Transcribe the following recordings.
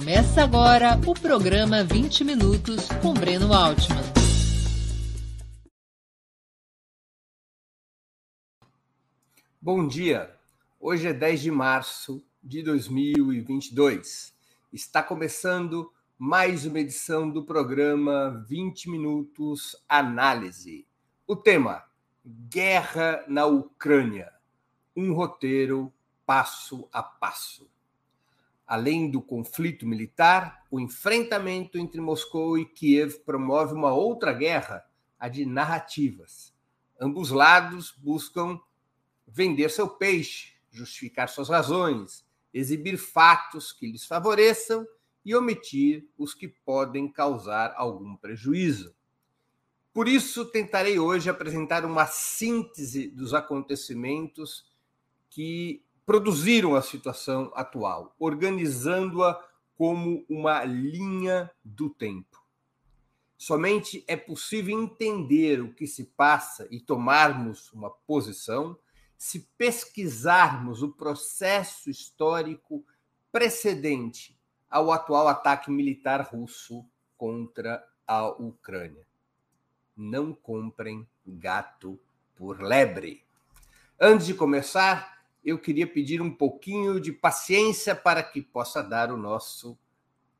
Começa agora o programa 20 Minutos com Breno Altman. Bom dia! Hoje é 10 de março de 2022. Está começando mais uma edição do programa 20 Minutos Análise. O tema: Guerra na Ucrânia. Um roteiro passo a passo. Além do conflito militar, o enfrentamento entre Moscou e Kiev promove uma outra guerra, a de narrativas. Ambos lados buscam vender seu peixe, justificar suas razões, exibir fatos que lhes favoreçam e omitir os que podem causar algum prejuízo. Por isso, tentarei hoje apresentar uma síntese dos acontecimentos que produziram a situação atual, organizando-a como uma linha do tempo. Somente é possível entender o que se passa e tomarmos uma posição se pesquisarmos o processo histórico precedente ao atual ataque militar russo contra a Ucrânia. Não comprem gato por lebre. Antes de começar, eu queria pedir um pouquinho de paciência para que possa dar o nosso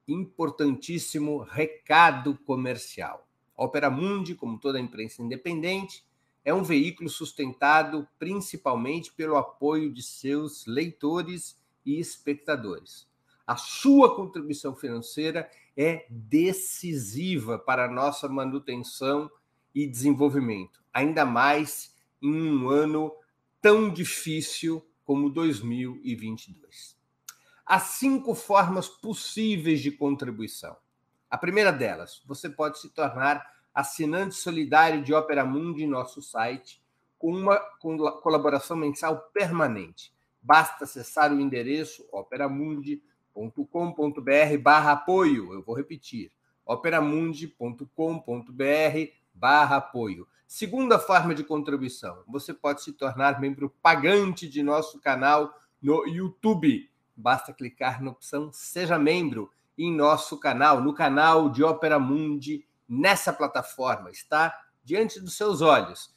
importantíssimo recado comercial. A Opera Mundi, como toda a imprensa independente, é um veículo sustentado principalmente pelo apoio de seus leitores e espectadores. A sua contribuição financeira é decisiva para a nossa manutenção e desenvolvimento, ainda mais em um ano tão difícil como 2022. Há cinco formas possíveis de contribuição. A primeira delas, você pode se tornar assinante solidário de Opera Mundi em nosso site, com uma colaboração mensal permanente. Basta acessar o endereço operamundi.com.br barra apoio. Eu vou repetir, operamundi.com.br barra apoio. Segunda forma de contribuição: você pode se tornar membro pagante de nosso canal no YouTube. Basta clicar na opção Seja Membro em nosso canal, no canal de Opera Mundi, nessa plataforma. Está diante dos seus olhos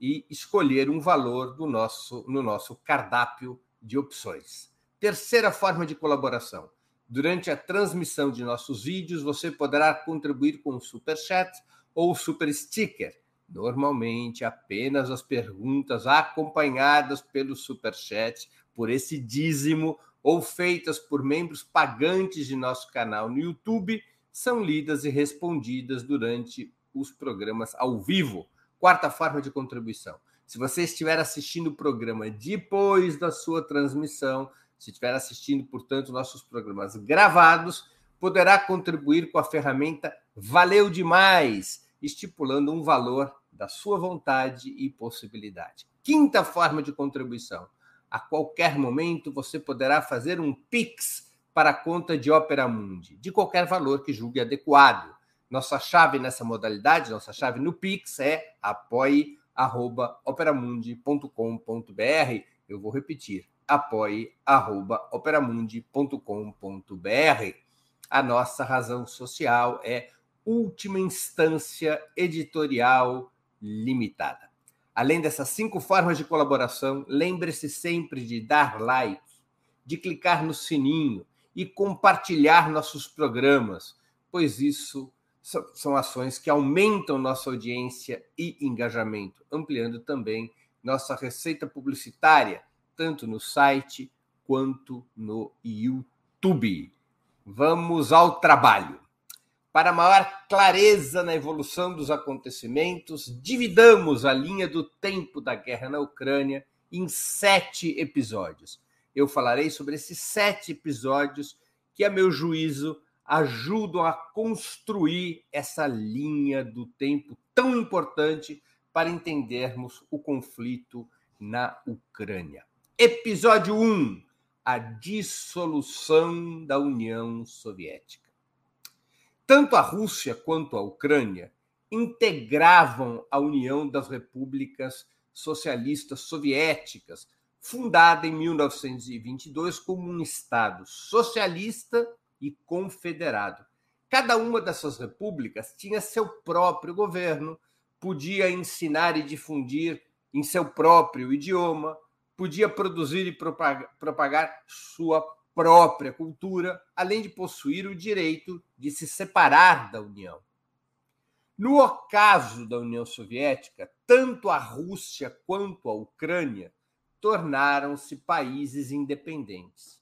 e escolher um valor do nosso, no nosso cardápio de opções. Terceira forma de colaboração. Durante a transmissão de nossos vídeos, você poderá contribuir com o Super Chat ou Super Sticker Normalmente, apenas as perguntas acompanhadas pelo superchat, por esse dízimo, ou feitas por membros pagantes de nosso canal no YouTube, são lidas e respondidas durante os programas ao vivo. Quarta forma de contribuição. Se você estiver assistindo o programa depois da sua transmissão, se estiver assistindo, portanto, nossos programas gravados, poderá contribuir com a ferramenta Valeu Demais estipulando um valor da sua vontade e possibilidade. Quinta forma de contribuição. A qualquer momento você poderá fazer um Pix para a conta de Opera Mundi, de qualquer valor que julgue adequado. Nossa chave nessa modalidade, nossa chave no Pix é apoie.operamundi.com.br. Eu vou repetir, apoie.operamundi.com.br. A nossa razão social é última instância editorial limitada. Além dessas cinco formas de colaboração, lembre-se sempre de dar like, de clicar no sininho e compartilhar nossos programas, pois isso são ações que aumentam nossa audiência e engajamento, ampliando também nossa receita publicitária, tanto no site quanto no YouTube. Vamos ao trabalho. Para maior clareza na evolução dos acontecimentos, dividamos a linha do tempo da guerra na Ucrânia em sete episódios. Eu falarei sobre esses sete episódios que, a meu juízo, ajudam a construir essa linha do tempo tão importante para entendermos o conflito na Ucrânia. Episódio 1: A dissolução da União Soviética tanto a Rússia quanto a Ucrânia integravam a União das Repúblicas Socialistas Soviéticas, fundada em 1922 como um Estado socialista e confederado. Cada uma dessas repúblicas tinha seu próprio governo, podia ensinar e difundir em seu próprio idioma, podia produzir e propagar sua própria cultura, além de possuir o direito de se separar da União. No ocaso da União Soviética, tanto a Rússia quanto a Ucrânia tornaram-se países independentes.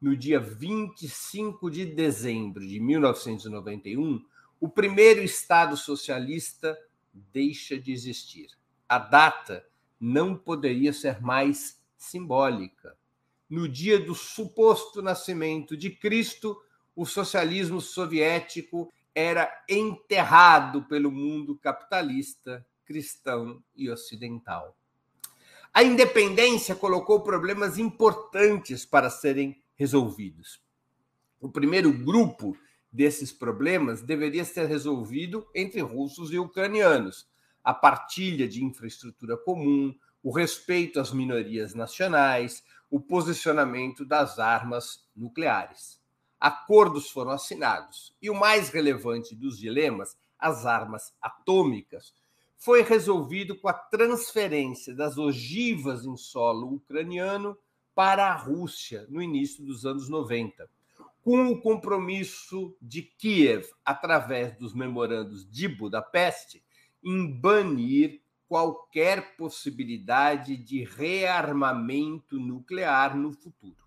No dia 25 de dezembro de 1991, o primeiro Estado socialista deixa de existir. A data não poderia ser mais simbólica. No dia do suposto nascimento de Cristo, o socialismo soviético era enterrado pelo mundo capitalista, cristão e ocidental. A independência colocou problemas importantes para serem resolvidos. O primeiro grupo desses problemas deveria ser resolvido entre russos e ucranianos. A partilha de infraestrutura comum, o respeito às minorias nacionais, o posicionamento das armas nucleares acordos foram assinados. E o mais relevante dos dilemas, as armas atômicas, foi resolvido com a transferência das ogivas em solo ucraniano para a Rússia no início dos anos 90, com o compromisso de Kiev, através dos memorandos de Budapeste, em banir qualquer possibilidade de rearmamento nuclear no futuro.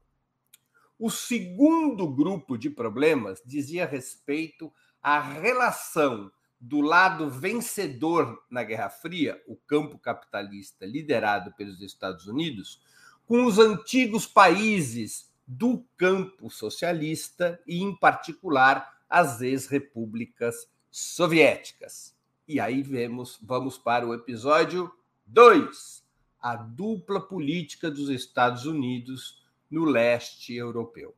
O segundo grupo de problemas dizia respeito à relação do lado vencedor na Guerra Fria, o campo capitalista liderado pelos Estados Unidos, com os antigos países do campo socialista e, em particular, as ex-repúblicas soviéticas. E aí vemos, vamos para o episódio 2, a dupla política dos Estados Unidos no leste europeu.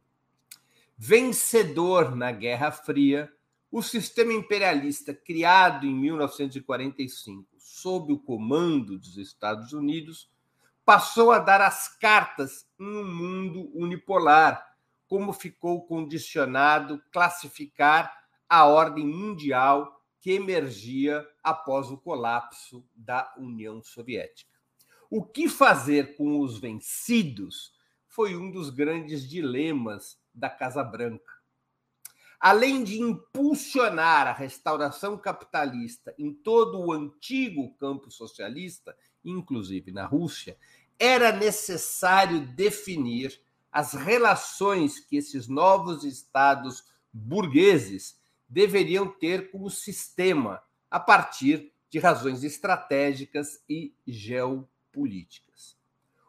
Vencedor na Guerra Fria, o sistema imperialista criado em 1945 sob o comando dos Estados Unidos passou a dar as cartas em um mundo unipolar, como ficou condicionado classificar a ordem mundial que emergia após o colapso da União Soviética. O que fazer com os vencidos foi um dos grandes dilemas da Casa Branca. Além de impulsionar a restauração capitalista em todo o antigo campo socialista, inclusive na Rússia, era necessário definir as relações que esses novos estados burgueses deveriam ter com o sistema, a partir de razões estratégicas e geopolíticas.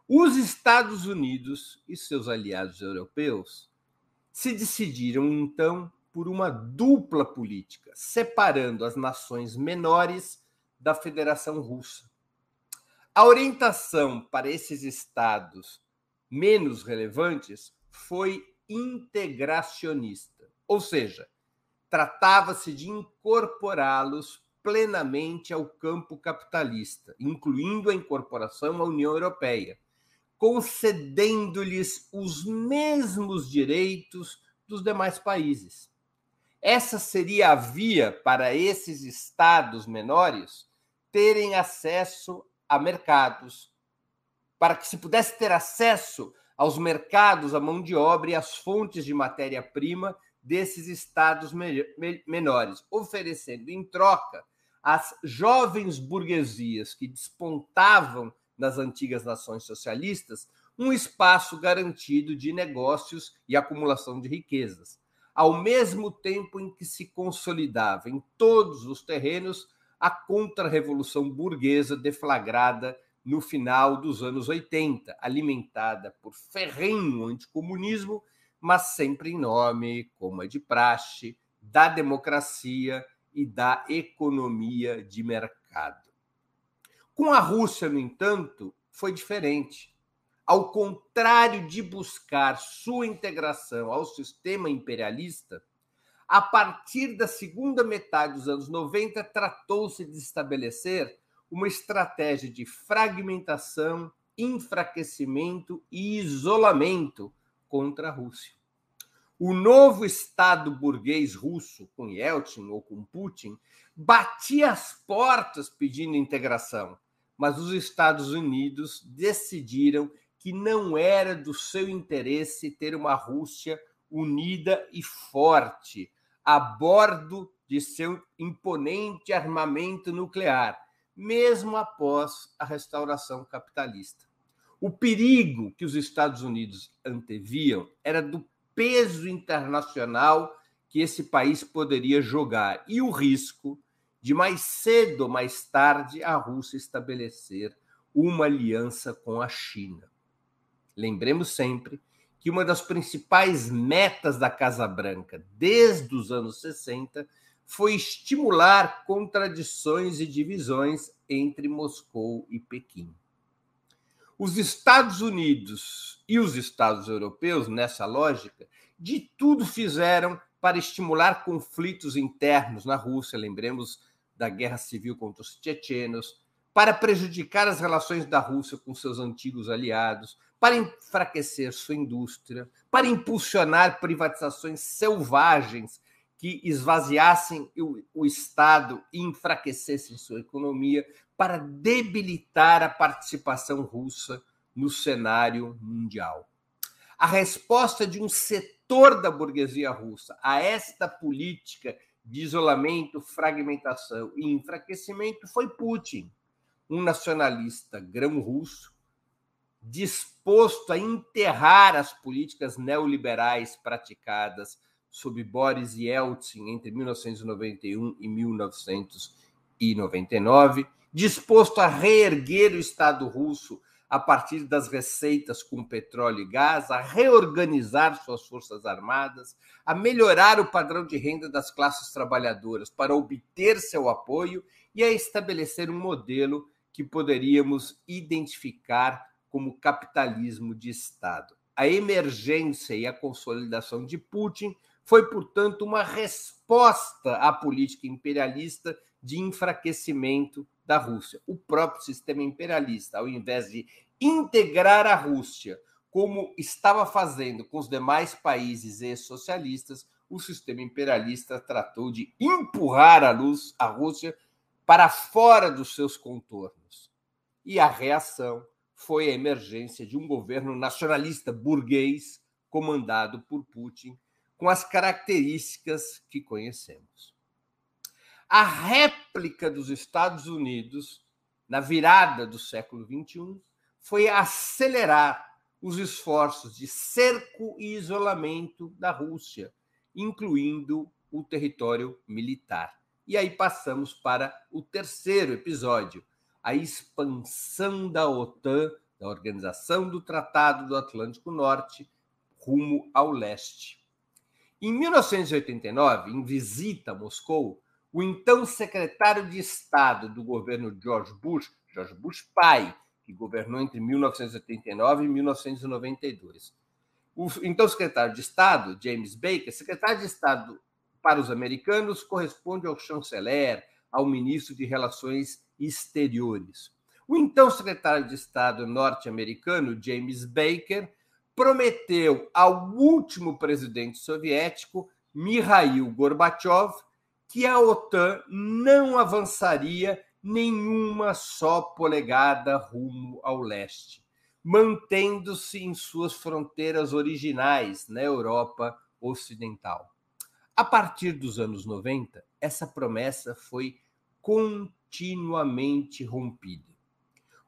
Os Estados Unidos e seus aliados europeus se decidiram então por uma dupla política, separando as nações menores da Federação Russa. A orientação para esses estados menos relevantes foi integracionista, ou seja, tratava-se de incorporá-los plenamente ao campo capitalista, incluindo a incorporação à União Europeia concedendo-lhes os mesmos direitos dos demais países. Essa seria a via para esses estados menores terem acesso a mercados, para que se pudesse ter acesso aos mercados, à mão de obra e às fontes de matéria-prima desses estados menores, oferecendo em troca às jovens burguesias que despontavam nas antigas nações socialistas um espaço garantido de negócios e acumulação de riquezas, ao mesmo tempo em que se consolidava em todos os terrenos a contra-revolução burguesa deflagrada no final dos anos 80, alimentada por ferrenho anticomunismo, mas sempre em nome, como é de praxe, da democracia e da economia de mercado. Com a Rússia, no entanto, foi diferente. Ao contrário de buscar sua integração ao sistema imperialista, a partir da segunda metade dos anos 90, tratou-se de estabelecer uma estratégia de fragmentação, enfraquecimento e isolamento contra a Rússia. O novo Estado burguês russo, com Yeltsin ou com Putin, batia as portas pedindo integração, mas os Estados Unidos decidiram que não era do seu interesse ter uma Rússia unida e forte a bordo de seu imponente armamento nuclear, mesmo após a restauração capitalista. O perigo que os Estados Unidos anteviam era do peso internacional que esse país poderia jogar e o risco de mais cedo ou mais tarde a Rússia estabelecer uma aliança com a China. Lembremos sempre que uma das principais metas da Casa Branca desde os anos 60 foi estimular contradições e divisões entre Moscou e Pequim. Os Estados Unidos e os Estados europeus, nessa lógica, de tudo fizeram para estimular conflitos internos na Rússia, lembremos da guerra civil contra os tchetchenos, para prejudicar as relações da Rússia com seus antigos aliados, para enfraquecer sua indústria, para impulsionar privatizações selvagens que esvaziassem o, Estado e enfraquecessem sua economia, para debilitar a participação russa no cenário mundial. A resposta de um setor da burguesia russa a esta política de isolamento, fragmentação e enfraquecimento foi Putin, um nacionalista grão-russo disposto a enterrar as políticas neoliberais praticadas sob Boris Yeltsin entre 1991 e 1999, disposto a reerguer o Estado russo a partir das receitas com petróleo e gás, a reorganizar suas forças armadas, a melhorar o padrão de renda das classes trabalhadoras para obter seu apoio e a estabelecer um modelo que poderíamos identificar como capitalismo de Estado. A emergência e a consolidação de Putin foi, portanto, uma resposta à política imperialista de enfraquecimento da Rússia. O próprio sistema imperialista, ao invés de integrar a Rússia, como estava fazendo com os demais países ex-socialistas, o sistema imperialista tratou de empurrar a, luz, a Rússia para fora dos seus contornos. E a reação foi a emergência de um governo nacionalista burguês comandado por Putin, com as características que conhecemos. A réplica dos Estados Unidos, na virada do século XXI, foi acelerar os esforços de cerco e isolamento da Rússia, incluindo o território militar. E aí passamos para o terceiro episódio, a expansão da OTAN, da Organização do Tratado do Atlântico Norte, rumo ao leste. Em 1989, em visita a Moscou, o então secretário de Estado do governo George Bush, George Bush pai, que governou entre 1989 e 1992. O então secretário de Estado, James Baker, secretário de Estado para os americanos, corresponde ao chanceler, ao ministro de Relações Exteriores. O então secretário de Estado norte-americano, James Baker, prometeu ao último presidente soviético, Mikhail Gorbachev, que a OTAN não avançaria nenhuma só polegada rumo ao leste, mantendo-se em suas fronteiras originais na Europa Ocidental. A partir dos anos 90, essa promessa foi continuamente rompida.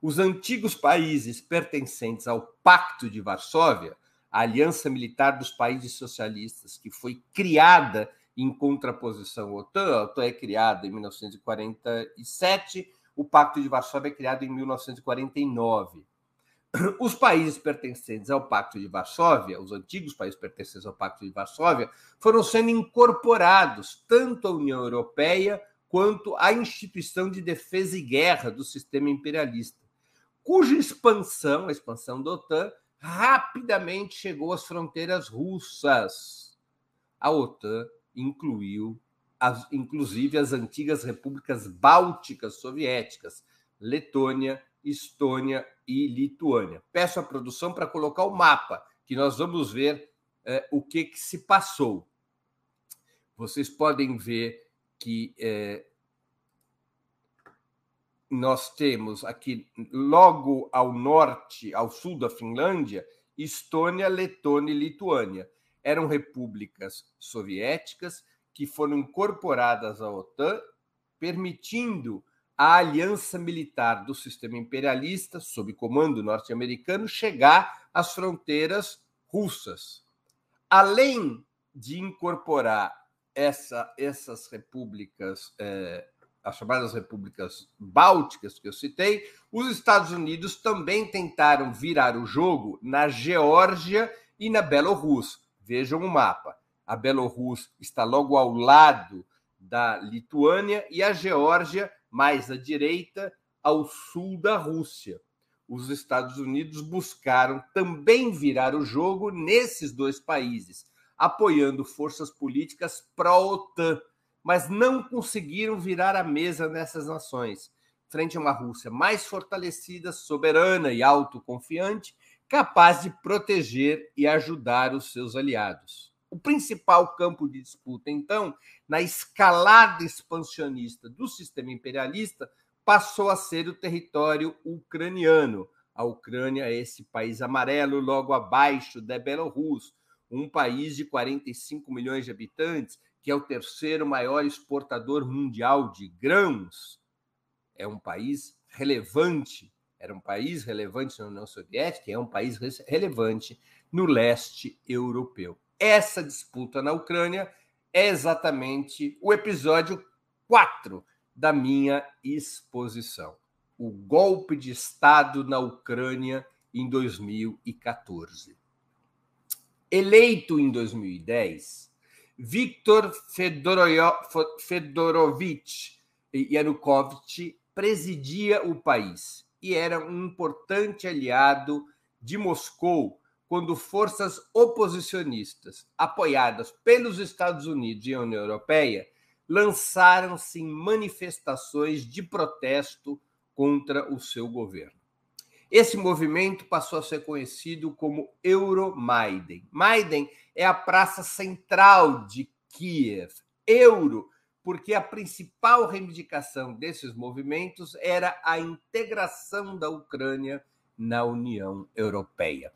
Os antigos países pertencentes ao Pacto de Varsóvia, a aliança militar dos países socialistas, que foi criada em contraposição à OTAN, a OTAN é criada em 1947, o Pacto de Varsóvia é criado em 1949. Os países pertencentes ao Pacto de Varsóvia, os antigos países pertencentes ao Pacto de Varsóvia, foram sendo incorporados tanto à União Europeia quanto à instituição de defesa e guerra do sistema imperialista, cuja expansão, a expansão da OTAN, rapidamente chegou às fronteiras russas. A OTAN incluiu, as, inclusive, as antigas repúblicas bálticas soviéticas, Letônia, Estônia e Lituânia. Peço a produção para colocar o mapa, que nós vamos ver é, o que, que se passou. Vocês podem ver que é, nós temos aqui, logo ao norte, ao sul da Finlândia, Estônia, Letônia e Lituânia. Eram repúblicas soviéticas que foram incorporadas à OTAN, permitindo a aliança militar do sistema imperialista, sob comando norte-americano, chegar às fronteiras russas. Além de incorporar essa, essas repúblicas eh, as chamadas repúblicas bálticas que eu citei, os Estados Unidos também tentaram virar o jogo na Geórgia e na Bielorrússia. Vejam o mapa. A Bielorrússia está logo ao lado da Lituânia e a Geórgia mais à direita, ao sul da Rússia. Os Estados Unidos buscaram também virar o jogo nesses dois países, apoiando forças políticas pró-OTAN mas não conseguiram virar a mesa nessas nações, frente a uma Rússia mais fortalecida, soberana e autoconfiante, capaz de proteger e ajudar os seus aliados. O principal campo de disputa, então, na escalada expansionista do sistema imperialista, passou a ser o território ucraniano. A Ucrânia é esse país amarelo logo abaixo da Bielorrússia, um país de 45 milhões de habitantes que é o terceiro maior exportador mundial de grãos, é um país relevante, era um país relevante na União Soviética, é um país relevante no leste europeu. Essa disputa na Ucrânia é exatamente o episódio 4 da minha exposição. O golpe de Estado na Ucrânia em 2014. Eleito em 2010, Viktor Fedorovich Yanukovych presidia o país e era um importante aliado de Moscou quando forças oposicionistas, apoiadas pelos Estados Unidos e a União Europeia, lançaram-se em manifestações de protesto contra o seu governo. Esse movimento passou a ser conhecido como Euromaidan. Maidan é a praça central de Kiev. Euro, porque a principal reivindicação desses movimentos era a integração da Ucrânia na União Europeia.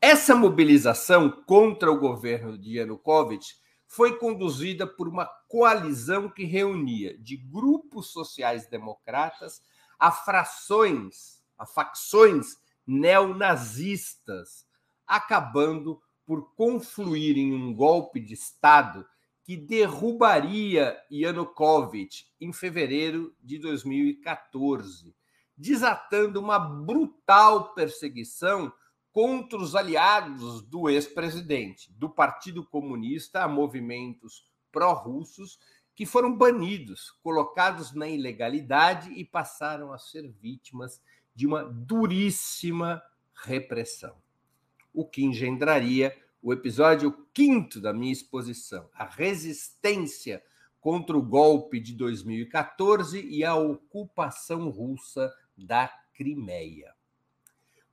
Essa mobilização contra o governo de Yanukovych foi conduzida por uma coalizão que reunia de grupos sociais democratas a frações, a facções neonazistas, acabando por confluir em um golpe de Estado que derrubaria Yanukovych em fevereiro de 2014, desatando uma brutal perseguição contra os aliados do ex-presidente, do Partido Comunista a movimentos pró-russos que foram banidos, colocados na ilegalidade e passaram a ser vítimas de uma duríssima repressão o que engendraria o episódio quinto da minha exposição, a resistência contra o golpe de 2014 e a ocupação russa da Crimeia.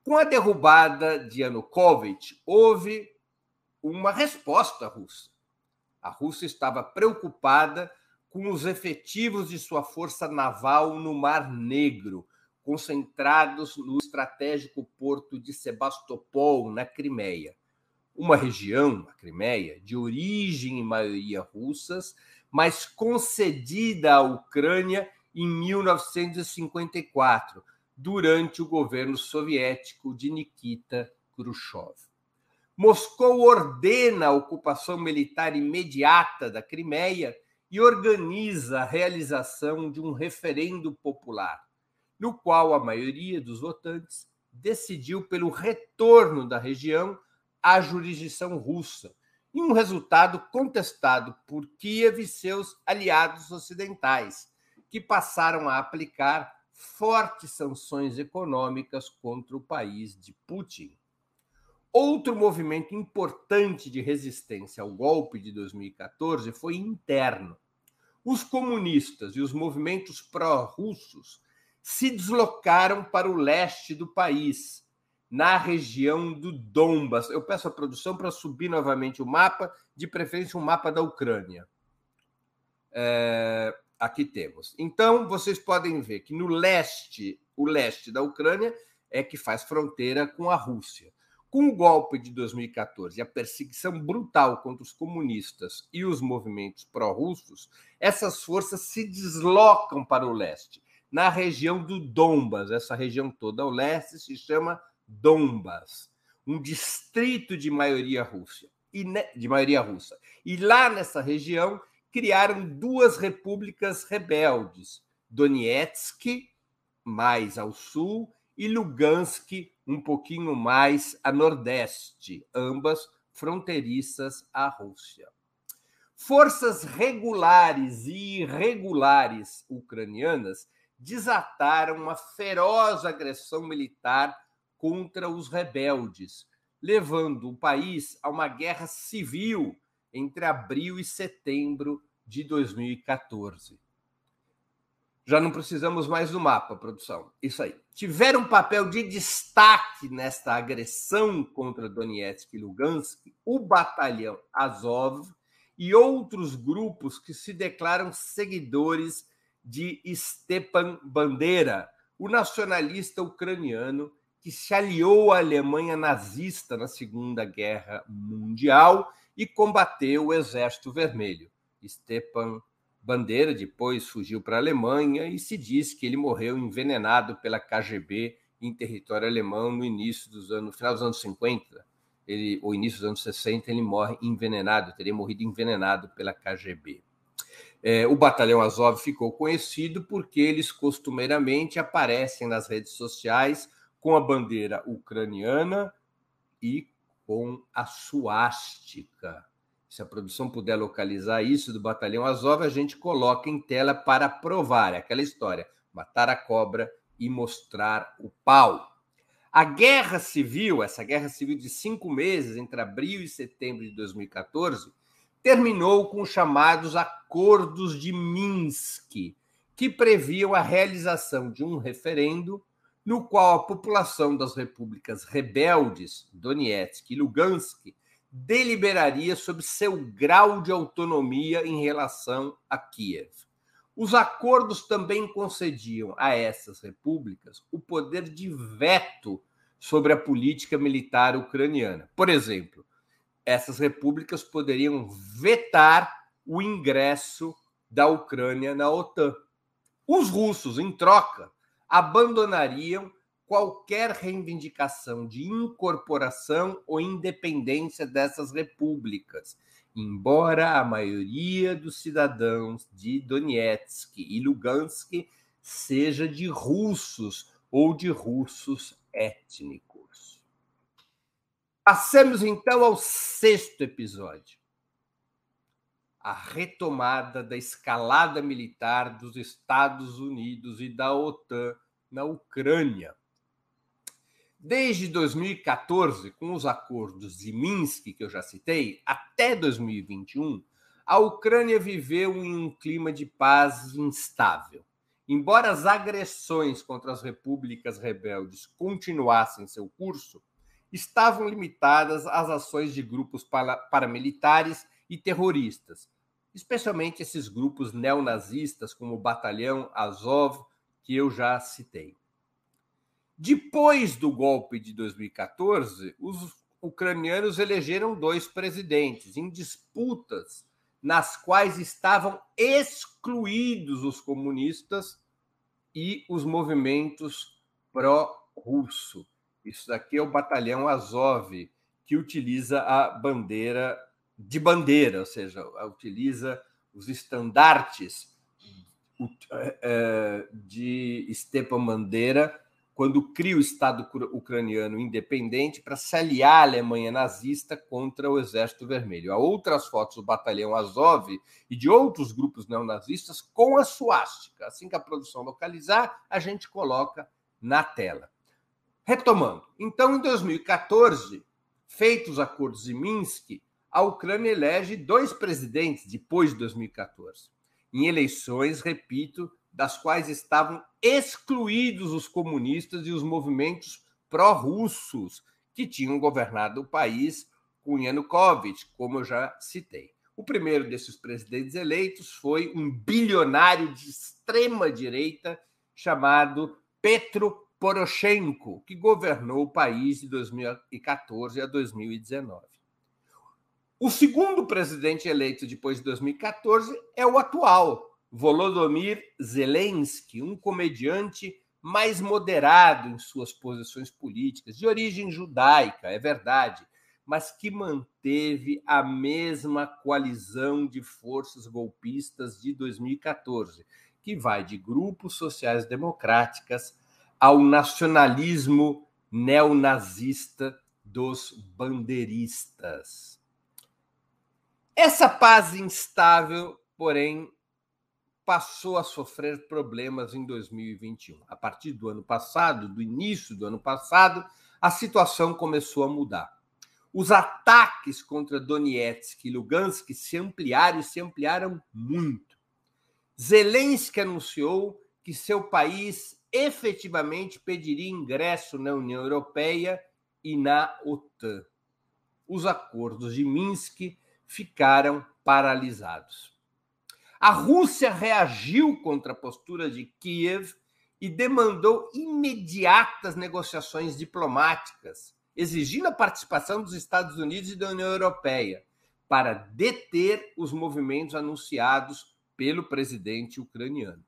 Com a derrubada de Yanukovych, houve uma resposta russa. A Rússia estava preocupada com os efetivos de sua força naval no Mar Negro, concentrados no estratégico porto de Sebastopol, na Crimeia. Uma região, a Crimeia, de origem em maioria russas, mas concedida à Ucrânia em 1954, durante o governo soviético de Nikita Khrushchev. Moscou ordena a ocupação militar imediata da Crimeia e organiza a realização de um referendo popular no qual a maioria dos votantes decidiu pelo retorno da região à jurisdição russa, em um resultado contestado por Kiev e seus aliados ocidentais, que passaram a aplicar fortes sanções econômicas contra o país de Putin. Outro movimento importante de resistência ao golpe de 2014 foi interno. Os comunistas e os movimentos pró-russos se deslocaram para o leste do país, na região do Donbas. Eu peço à produção para subir novamente o mapa, de preferência um mapa da Ucrânia. É, aqui temos. Então, vocês podem ver que no leste, o leste da Ucrânia é que faz fronteira com a Rússia. Com o golpe de 2014 e a perseguição brutal contra os comunistas e os movimentos pró-russos, essas forças se deslocam para o leste, na região do Donbas. Essa região toda ao leste se chama Donbas, um distrito de maioria russa. E de maioria russa. E lá nessa região criaram duas repúblicas rebeldes, Donetsk, mais ao sul, e Lugansk, um pouquinho mais a nordeste, ambas fronteiriças à Rússia. Forças regulares e irregulares ucranianas desataram uma feroz agressão militar contra os rebeldes, levando o país a uma guerra civil entre abril e setembro de 2014. Já não precisamos mais do mapa, produção. Isso aí. Tiveram um papel de destaque nesta agressão contra Donetsk e Lugansk o batalhão Azov e outros grupos que se declaram seguidores de Stepan Bandera, o nacionalista ucraniano que se aliou à Alemanha nazista na Segunda Guerra Mundial e combateu o Exército Vermelho. Stepan Bandeira depois fugiu para a Alemanha e se diz que ele morreu envenenado pela KGB em território alemão no início dos anos, no final dos anos 50, ele, ou início dos anos 60, ele morre envenenado, teria morrido envenenado pela KGB. É, o Batalhão Azov ficou conhecido porque eles costumeiramente aparecem nas redes sociais com a bandeira ucraniana e com a suástica. Se a produção puder localizar isso do Batalhão Azov, a gente coloca em tela para provar aquela história: matar a cobra e mostrar o pau. A guerra civil, essa guerra civil de cinco meses, entre abril e setembro de 2014, terminou com os chamados Acordos de Minsk, que previam a realização de um referendo no qual a população das repúblicas rebeldes, Donetsk e Lugansk, deliberaria sobre seu grau de autonomia em relação a Kiev. Os acordos também concediam a essas repúblicas o poder de veto sobre a política militar ucraniana. Por exemplo, essas repúblicas poderiam vetar o ingresso da Ucrânia na OTAN. Os russos, em troca, abandonariam qualquer reivindicação de incorporação ou independência dessas repúblicas, embora a maioria dos cidadãos de Donetsk e Lugansk seja de russos ou de russos étnicos. Passemos então ao sexto episódio. A retomada da escalada militar dos Estados Unidos e da OTAN na Ucrânia. Desde 2014, com os acordos de Minsk, que eu já citei, até 2021, a Ucrânia viveu em um clima de paz instável. Embora as agressões contra as repúblicas rebeldes continuassem seu curso, estavam limitadas às ações de grupos paramilitares e terroristas, especialmente esses grupos neonazistas, como o Batalhão Azov, que eu já citei. Depois do golpe de 2014, os ucranianos elegeram dois presidentes em disputas nas quais estavam excluídos os comunistas e os movimentos pró-russo. Isso daqui é o batalhão Azov, que utiliza a bandeira de bandeira, ou seja, utiliza os estandartes é, é, de Stepan Bandeira quando cria o Estado ucraniano independente para se aliar à Alemanha nazista contra o Exército Vermelho. Há outras fotos do batalhão Azov e de outros grupos neonazistas com a suástica. Assim que a produção localizar, a gente coloca na tela. Retomando, então, em 2014, feitos os acordos de Minsk, a Ucrânia elege dois presidentes depois de 2014, em eleições, repito, das quais estavam excluídos os comunistas e os movimentos pró-russos que tinham governado o país com Yanukovych, como eu já citei. O primeiro desses presidentes eleitos foi um bilionário de extrema direita chamado Petro Poroshenko, que governou o país de 2014 a 2019. O segundo presidente eleito depois de 2014 é o atual, Volodymyr Zelensky, um comediante mais moderado em suas posições políticas, de origem judaica, é verdade, mas que manteve a mesma coalizão de forças golpistas de 2014, que vai de grupos sociais democráticas ao nacionalismo neonazista dos bandeiristas. Essa paz instável, porém, passou a sofrer problemas em 2021. A partir do ano passado, do início do ano passado, a situação começou a mudar. Os ataques contra Donetsk e Lugansk se ampliaram e se ampliaram muito. Zelensky anunciou que seu país efetivamente pediria ingresso na União Europeia e na OTAN. Os acordos de Minsk ficaram paralisados. A Rússia reagiu contra a postura de Kiev e demandou imediatas negociações diplomáticas, exigindo a participação dos Estados Unidos e da União Europeia para deter os movimentos anunciados pelo presidente ucraniano.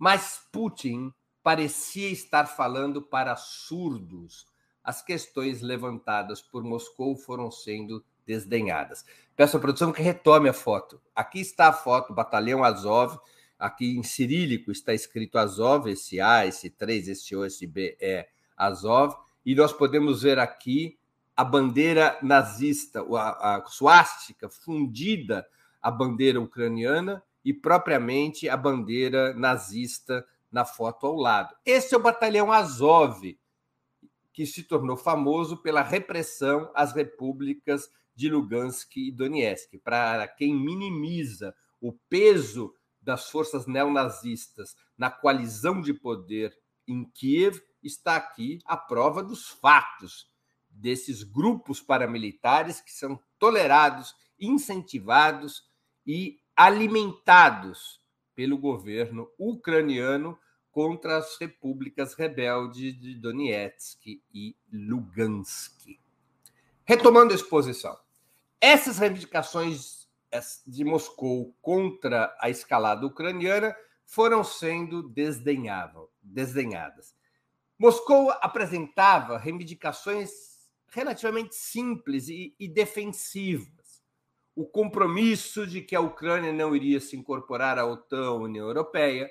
Mas Putin parecia estar falando para surdos. As questões levantadas por Moscou foram sendo desdenhadas. Peço à produção que retome a foto. Aqui está a foto, Batalhão Azov. Aqui em cirílico está escrito Azov, esse A, esse 3, esse O, esse B é Azov. E nós podemos ver aqui a bandeira nazista, a, a fundida à bandeira ucraniana e propriamente a bandeira nazista na foto ao lado. Esse é o batalhão Azov, que se tornou famoso pela repressão às repúblicas de Lugansk e Donetsk. Para quem minimiza o peso das forças neonazistas na coalizão de poder em Kiev, está aqui a prova dos fatos desses grupos paramilitares que são tolerados, incentivados e alimentados pelo governo ucraniano contra as repúblicas rebeldes de Donetsk e Lugansk. Retomando a exposição, essas reivindicações de Moscou contra a escalada ucraniana foram sendo desdenhadas. Moscou apresentava reivindicações relativamente simples e, e defensivas o compromisso de que a Ucrânia não iria se incorporar à OTAN, União Europeia.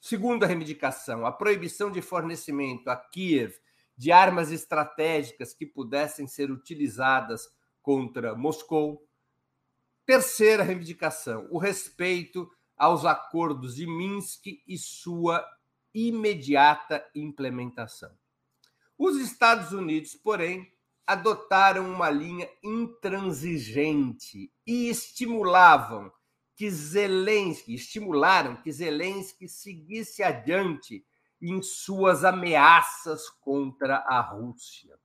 Segunda reivindicação, a proibição de fornecimento a Kiev de armas estratégicas que pudessem ser utilizadas contra Moscou. Terceira reivindicação, o respeito aos acordos de Minsk e sua imediata implementação. Os Estados Unidos, porém, adotaram uma linha intransigente e estimulavam que Zelensky, estimularam que Zelensky seguisse adiante em suas ameaças contra a Rússia.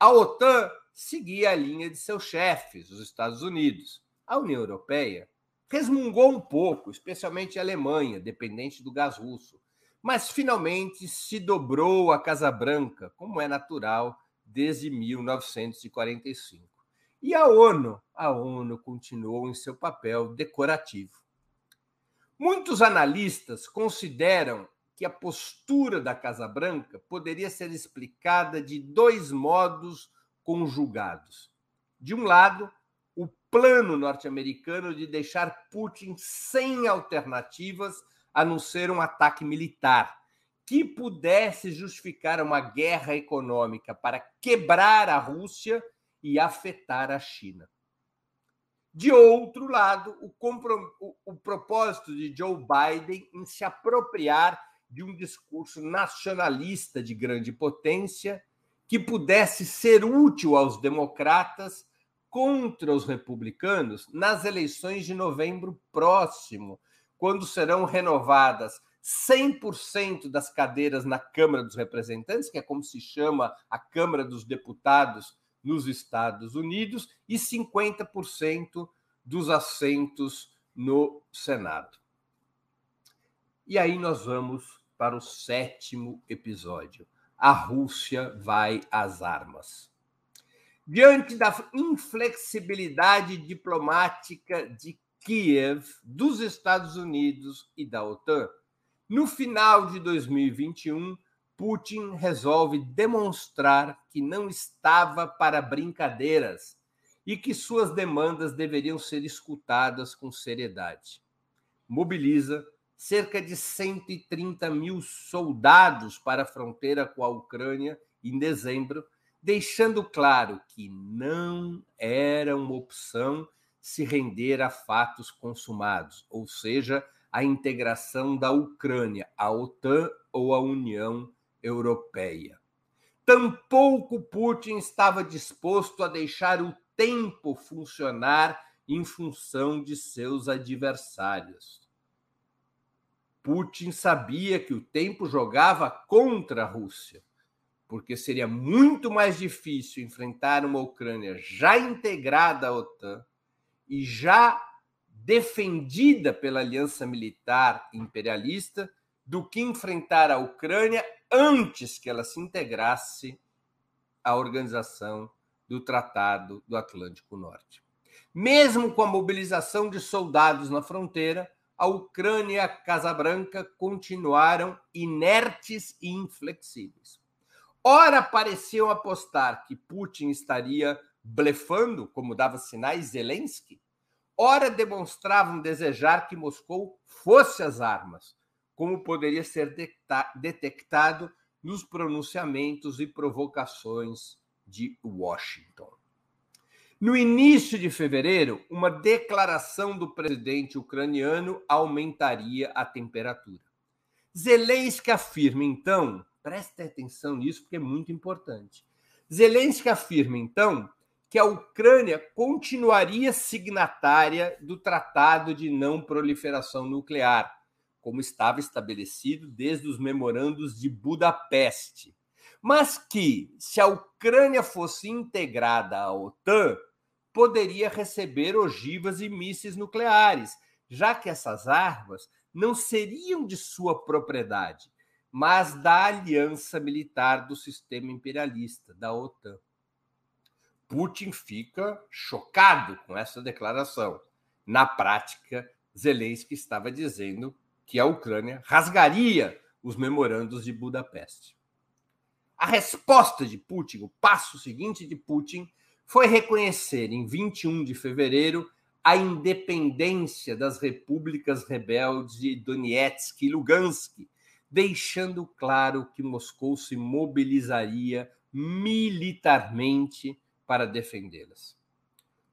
A OTAN seguia a linha de seus chefes, os Estados Unidos. A União Europeia resmungou um pouco, especialmente a Alemanha, dependente do gás russo, mas finalmente se dobrou à Casa Branca, como é natural desde 1945. E a ONU? A ONU continuou em seu papel decorativo. Muitos analistas consideram que a postura da Casa Branca poderia ser explicada de dois modos conjugados. De um lado, o plano norte-americano de deixar Putin sem alternativas a não ser um ataque militar, que pudesse justificar uma guerra econômica para quebrar a Rússia e afetar a China. De outro lado, o, o, o, propósito de Joe Biden em se apropriar de um discurso nacionalista de grande potência que pudesse ser útil aos democratas contra os republicanos nas eleições de novembro próximo, quando serão renovadas 100% das cadeiras na Câmara dos Representantes, que é como se chama a Câmara dos Deputados nos Estados Unidos, e 50% dos assentos no Senado. E aí nós vamos para o sétimo episódio. A Rússia vai às armas. Diante da inflexibilidade diplomática de Kiev, dos Estados Unidos e da OTAN, no final de 2021, Putin resolve demonstrar que não estava para brincadeiras e que suas demandas deveriam ser escutadas com seriedade. Mobiliza cerca de 130 mil soldados para a fronteira com a Ucrânia em dezembro, deixando claro que não era uma opção se render a fatos consumados, ou seja, a integração da Ucrânia à OTAN ou à União Europeia. Tampouco Putin estava disposto a deixar o tempo funcionar em função de seus adversários. Putin sabia que o tempo jogava contra a Rússia, porque seria muito mais difícil enfrentar uma Ucrânia já integrada à OTAN e já defendida pela aliança militar imperialista do que enfrentar a Ucrânia antes que ela se integrasse à organização do Tratado do Atlântico Norte. Mesmo com a mobilização de soldados na fronteira, a Ucrânia e a Casa Branca continuaram inertes e inflexíveis. Ora pareciam apostar que Putin estaria blefando, como dava sinais Zelensky, ora demonstravam desejar que Moscou fosse às armas, como poderia ser detectado nos pronunciamentos e provocações de Washington. No início de fevereiro, uma declaração do presidente ucraniano aumentaria a temperatura. Zelensky afirma, então, preste atenção nisso porque é muito importante. Zelensky afirma, então, que a Ucrânia continuaria signatária do Tratado de Não Proliferação Nuclear, como estava estabelecido desde os memorandos de Budapeste, mas que, se a Ucrânia fosse integrada à OTAN, poderia receber ogivas e mísseis nucleares, já que essas armas não seriam de sua propriedade, mas da aliança militar do sistema imperialista, da OTAN. Putin fica chocado com essa declaração. Na prática, Zelensky estava dizendo que a Ucrânia rasgaria os memorandos de Budapeste. A resposta de Putin, o passo seguinte de Putin, foi reconhecer em 21 de fevereiro a independência das repúblicas rebeldes de Donetsk e Lugansk, deixando claro que Moscou se mobilizaria militarmente para defendê-las.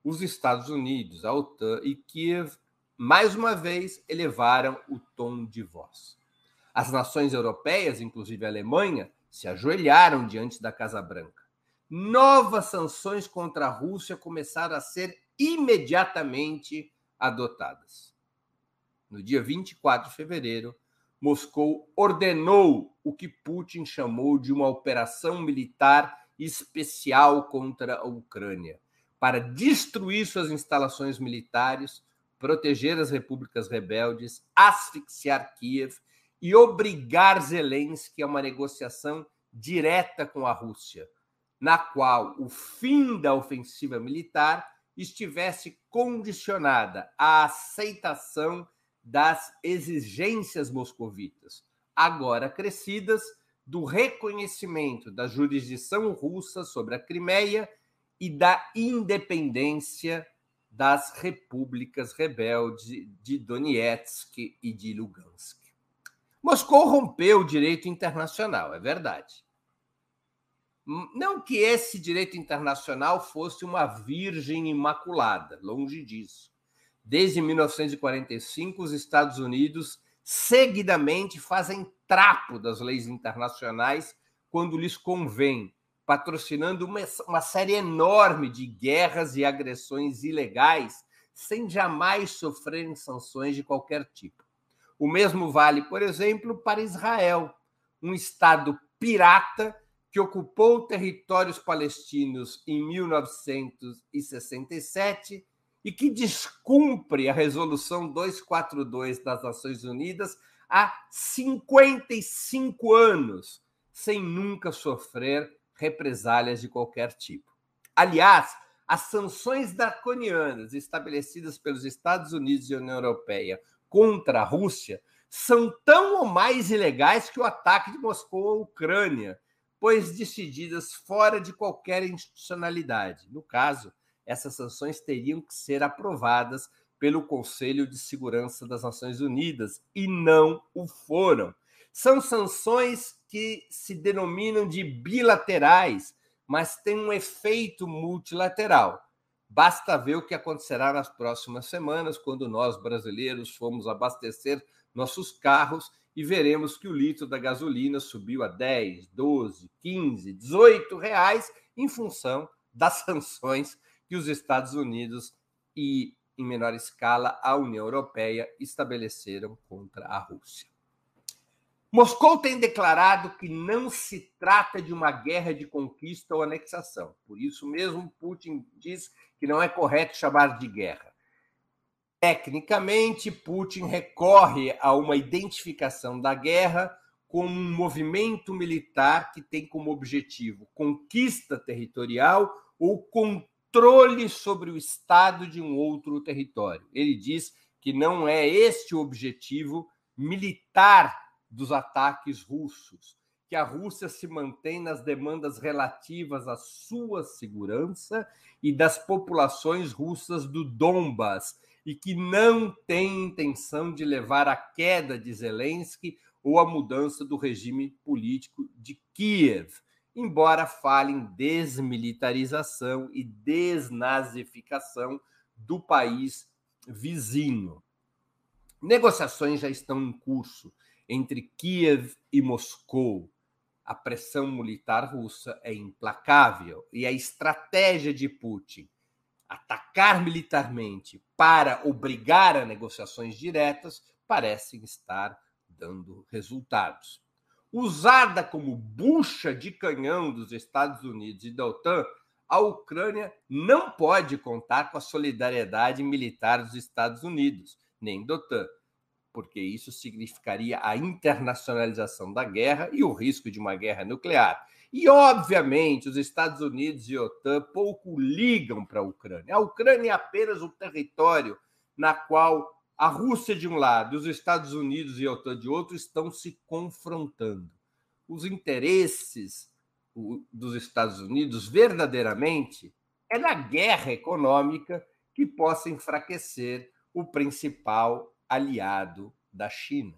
Os Estados Unidos, a OTAN e Kiev, mais uma vez, elevaram o tom de voz. As nações europeias, inclusive a Alemanha, se ajoelharam diante da Casa Branca. Novas sanções contra a Rússia começaram a ser imediatamente adotadas. No dia 24 de fevereiro, Moscou ordenou o que Putin chamou de uma operação militar especial contra a Ucrânia, para destruir suas instalações militares, proteger as repúblicas rebeldes, asfixiar Kiev e obrigar Zelensky a uma negociação direta com a Rússia, na qual o fim da ofensiva militar estivesse condicionada à aceitação das exigências moscovitas, agora crescidas, do reconhecimento da jurisdição russa sobre a Crimeia e da independência das repúblicas rebeldes de Donetsk e de Lugansk. Moscou rompeu o direito internacional, é verdade. Não que esse direito internacional fosse uma virgem imaculada, longe disso. Desde 1945, os Estados Unidos seguidamente fazem trapo das leis internacionais quando lhes convém, patrocinando uma, uma série enorme de guerras e agressões ilegais sem jamais sofrerem sanções de qualquer tipo. O mesmo vale, por exemplo, para Israel, um Estado pirata que ocupou territórios palestinos em 1967 e que descumpre a Resolução 242 das Nações Unidas há 55 anos, sem nunca sofrer represálias de qualquer tipo. Aliás, as sanções draconianas estabelecidas pelos Estados Unidos e União Europeia contra a Rússia são tão ou mais ilegais que o ataque de Moscou à Ucrânia, pois decididas fora de qualquer institucionalidade. No caso, essas sanções teriam que ser aprovadas pelo Conselho de Segurança das Nações Unidas e não o foram. São sanções que se denominam de bilaterais, mas têm um efeito multilateral. Basta ver o que acontecerá nas próximas semanas, quando nós brasileiros fomos abastecer nossos carros e veremos que o litro da gasolina subiu a 10, 12, 15, 18 reais em função das sanções que os Estados Unidos e, em menor escala, a União Europeia estabeleceram contra a Rússia. Moscou tem declarado que não se trata de uma guerra de conquista ou anexação. Por isso mesmo, Putin diz que não é correto chamar de guerra. Tecnicamente, Putin recorre a uma identificação da guerra como um movimento militar que tem como objetivo conquista territorial ou controle controle sobre o estado de um outro território. Ele diz que não é este o objetivo militar dos ataques russos, que a Rússia se mantém nas demandas relativas à sua segurança e das populações russas do Donbas e que não tem intenção de levar à queda de Zelensky ou à mudança do regime político de Kiev embora fale em desmilitarização e desnazificação do país vizinho. Negociações já estão em curso entre Kiev e Moscou. A pressão militar russa é implacável e a estratégia de Putin atacar militarmente para obrigar a negociações diretas parecem estar dando resultados usada como bucha de canhão dos Estados Unidos e da OTAN, a Ucrânia não pode contar com a solidariedade militar dos Estados Unidos, nem da OTAN, porque isso significaria a internacionalização da guerra e o risco de uma guerra nuclear. E, obviamente, os Estados Unidos e a OTAN pouco ligam para a Ucrânia. A Ucrânia é apenas o território na qual a Rússia de um lado os Estados Unidos e a OTAN de outro estão se confrontando. Os interesses dos Estados Unidos verdadeiramente é na guerra econômica que possa enfraquecer o principal aliado da China.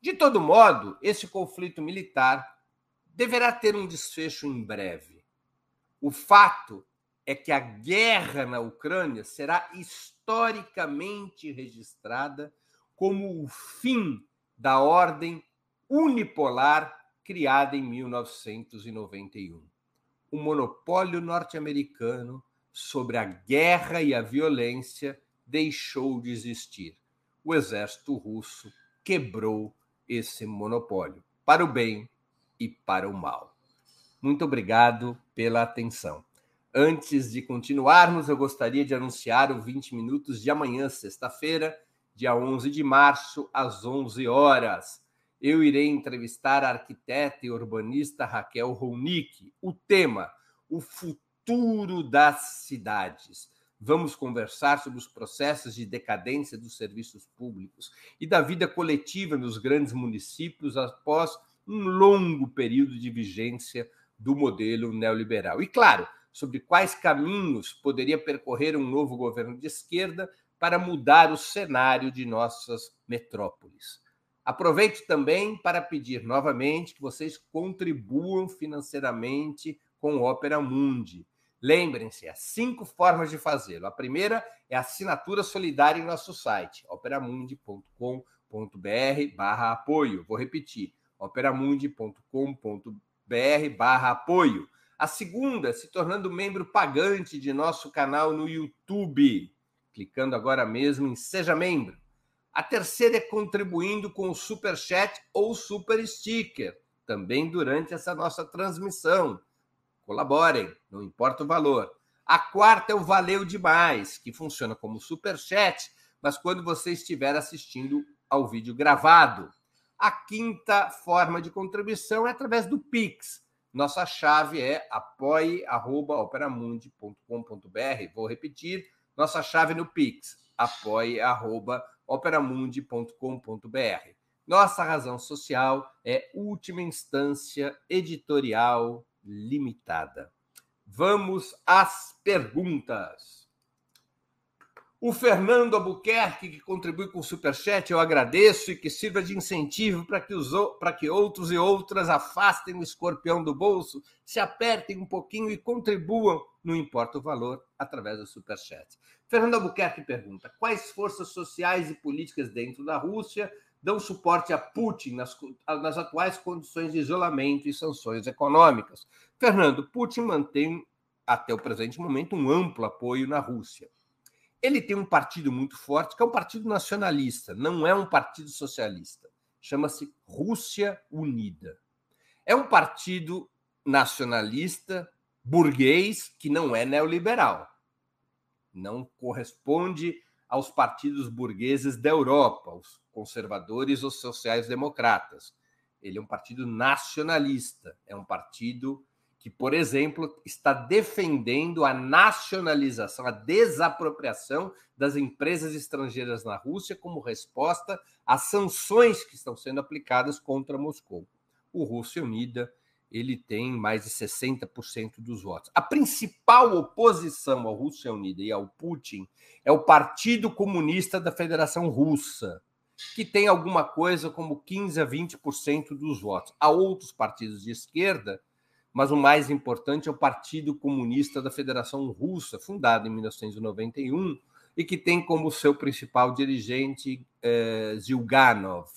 De todo modo, esse conflito militar deverá ter um desfecho em breve. O fato é que a guerra na Ucrânia será historicamente registrada como o fim da ordem unipolar criada em 1991. O monopólio norte-americano sobre a guerra e a violência deixou de existir. O exército russo quebrou esse monopólio, para o bem e para o mal. Muito obrigado pela atenção. Antes de continuarmos, eu gostaria de anunciar o 20 minutos de amanhã, sexta-feira, dia 11 de março, às 11 horas. Eu irei entrevistar a arquiteta e urbanista Raquel Ronick. O tema: o futuro das cidades. Vamos conversar sobre os processos de decadência dos serviços públicos e da vida coletiva nos grandes municípios após um longo período de vigência do modelo neoliberal. E, claro, sobre quais caminhos poderia percorrer um novo governo de esquerda para mudar o cenário de nossas metrópoles. Aproveito também para pedir novamente que vocês contribuam financeiramente com o Opera Mundi. Lembrem-se, há cinco formas de fazê-lo. A primeira é a assinatura solidária em nosso site, operamundi.com.br barra apoio. Vou repetir, operamundi.com.br barra apoio. A segunda, se tornando membro pagante de nosso canal no YouTube, clicando agora mesmo em Seja Membro. A terceira é contribuindo com o super chat ou super sticker, também durante essa nossa transmissão. Colaborem, não importa o valor. A quarta é o Valeu Demais, que funciona como super chat, mas quando você estiver assistindo ao vídeo gravado. A quinta forma de contribuição é através do Pix. Nossa chave é apoie.operamundi.com.br. Vou repetir, nossa chave no Pix, apoie.operamundi.com.br. Nossa razão social é última instância editorial limitada. Vamos às perguntas. O Fernando Albuquerque, que contribui com o Superchat, eu agradeço e que sirva de incentivo para que, os, para que outros e outras afastem o escorpião do bolso, se apertem um pouquinho e contribuam, não importa o valor, através do Superchat. Fernando Albuquerque pergunta: quais forças sociais e políticas dentro da Rússia dão suporte a Putin nas, nas atuais condições de isolamento e sanções econômicas. Fernando, Putin mantém, até o presente momento, um amplo apoio na Rússia. Ele tem um partido muito forte, que é um partido nacionalista, não é um partido socialista. Chama-se Rússia Unida. É um partido nacionalista, burguês, que não é neoliberal. Não corresponde aos partidos burgueses da Europa, os conservadores ou sociais-democratas. Ele é um partido nacionalista, é um partido que, por exemplo, está defendendo a nacionalização, a desapropriação das empresas estrangeiras na Rússia como resposta às sanções que estão sendo aplicadas contra Moscou. O Rússia Unida ele tem mais de 60% dos votos. A principal oposição à Rússia Unida e ao Putin é o Partido Comunista da Federação Russa, que tem alguma coisa como 15 a 20% dos votos. Há outros partidos de esquerda, mas o mais importante é o Partido Comunista da Federação Russa, fundado em 1991 e que tem como seu principal dirigente eh, Zilganov,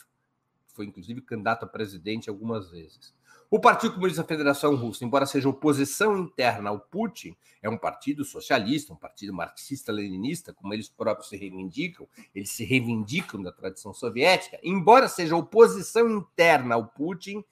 foi inclusive candidato a presidente algumas vezes. O Partido Comunista da Federação Russa, embora seja oposição interna ao Putin, é um partido socialista, um partido marxista-leninista, como eles próprios se reivindicam, eles se reivindicam da tradição soviética, embora seja oposição interna ao Putin,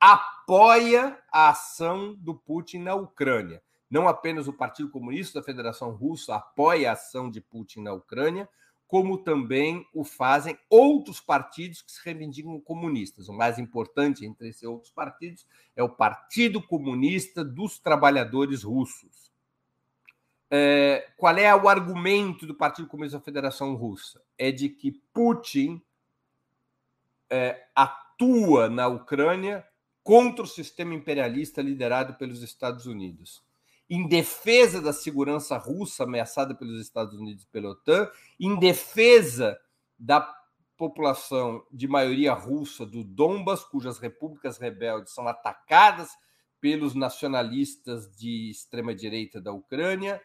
apoia a ação do Putin na Ucrânia. Não apenas o Partido Comunista da Federação Russa apoia a ação de Putin na Ucrânia, como também o fazem outros partidos que se reivindicam comunistas. O mais importante entre esses outros partidos é o Partido Comunista dos Trabalhadores Russos. É, qual é o argumento do Partido Comunista da Federação Russa? É de que Putin é, atua na Ucrânia contra o sistema imperialista liderado pelos Estados Unidos. Em defesa da segurança russa ameaçada pelos Estados Unidos e pela OTAN, em defesa da população de maioria russa do Donbas, cujas repúblicas rebeldes são atacadas pelos nacionalistas de extrema direita da Ucrânia,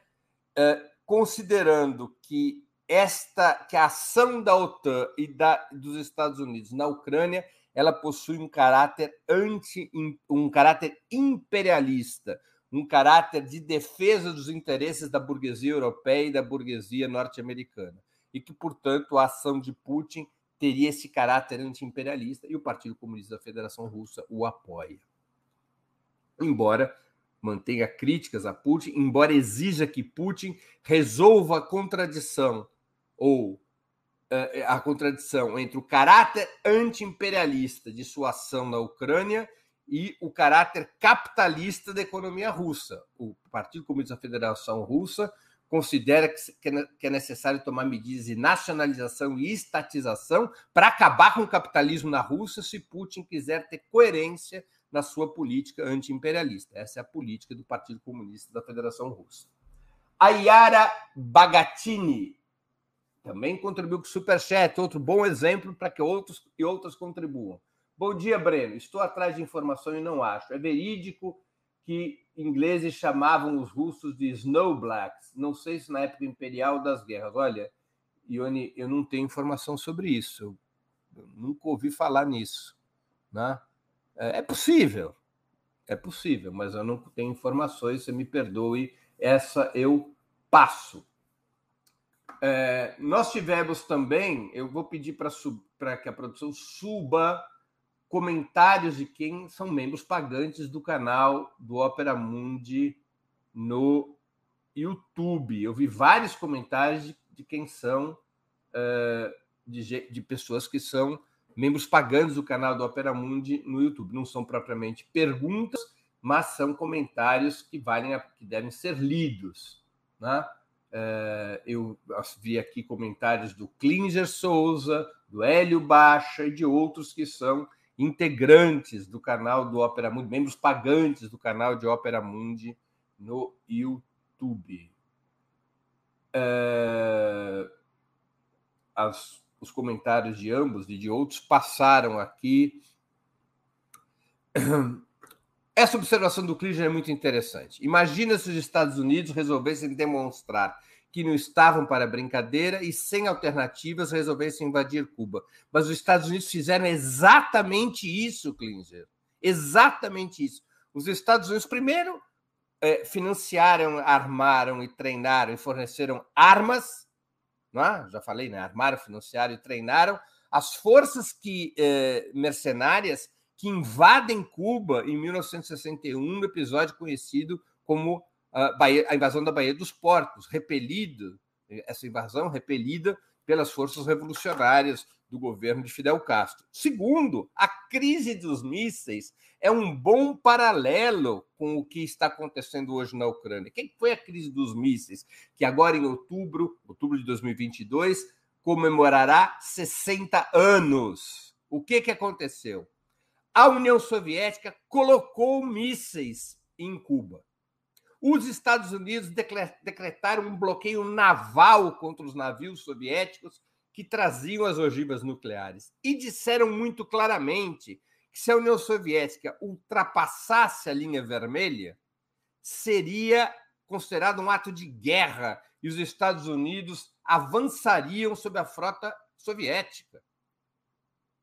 eh, considerando que esta que a ação da OTAN e da, dos Estados Unidos na Ucrânia ela possui um caráter anti um caráter imperialista, um caráter de defesa dos interesses da burguesia europeia e da burguesia norte-americana. E que, portanto, a ação de Putin teria esse caráter anti-imperialista e o Partido Comunista da Federação Russa o apoia. Embora mantenha críticas a Putin, embora exija que Putin resolva a contradição ou a contradição entre o caráter anti-imperialista de sua ação na Ucrânia e o caráter capitalista da economia russa. O Partido Comunista da Federação Russa considera que é necessário tomar medidas de nacionalização e estatização para acabar com o capitalismo na Rússia se Putin quiser ter coerência na sua política anti-imperialista. Essa é a política do Partido Comunista da Federação Russa. A Yara Bagatini também contribuiu com o Superchat, outro bom exemplo para que outros e outras contribuam. Bom dia, Breno. Estou atrás de informação e não acho. É verídico que ingleses chamavam os russos de snowblacks. Não sei se na época imperial das guerras. Olha, Ione, eu não tenho informação sobre isso. Eu nunca ouvi falar nisso. Né? É, é possível, é possível, mas eu não tenho informações. Você me perdoe, essa eu passo. É, nós tivemos também, eu vou pedir para que a produção suba comentários de quem são membros pagantes do canal do Opera Mundi no YouTube. Eu vi vários comentários de, de quem são, uh, de, de, pessoas que são membros pagantes do canal do Opera Mundi no YouTube. Não são propriamente perguntas, mas são comentários que valem a, que devem ser lidos. Né? Uh, eu vi aqui comentários do Klinger Souza, do Hélio Baixa e de outros que são integrantes do canal do Opera Mundi, membros pagantes do canal de Opera Mundi no YouTube. É... As, os comentários de ambos e de outros passaram aqui. Essa observação do Klinger é muito interessante. Imagina se os Estados Unidos resolvessem demonstrar que não estavam para brincadeira e, sem alternativas, resolvessem invadir Cuba. Mas os Estados Unidos fizeram exatamente isso, Klinger. Exatamente isso. Os Estados Unidos, primeiro, é, financiaram, armaram e treinaram e forneceram armas, é? já falei, né? armaram, financiaram e treinaram as forças que é, mercenárias que invadem Cuba em 1961, no episódio conhecido como a, Bahia, a invasão da Baía dos Portos, repelida, essa invasão repelida pelas forças revolucionárias do governo de Fidel Castro. Segundo, a crise dos mísseis é um bom paralelo com o que está acontecendo hoje na Ucrânia. Quem foi a crise dos mísseis, que agora em outubro, outubro de 2022, comemorará 60 anos. O que, que aconteceu? A União Soviética colocou mísseis em Cuba. Os Estados Unidos decretaram um bloqueio naval contra os navios soviéticos que traziam as ogivas nucleares e disseram muito claramente que se a União Soviética ultrapassasse a linha vermelha, seria considerado um ato de guerra e os Estados Unidos avançariam sobre a frota soviética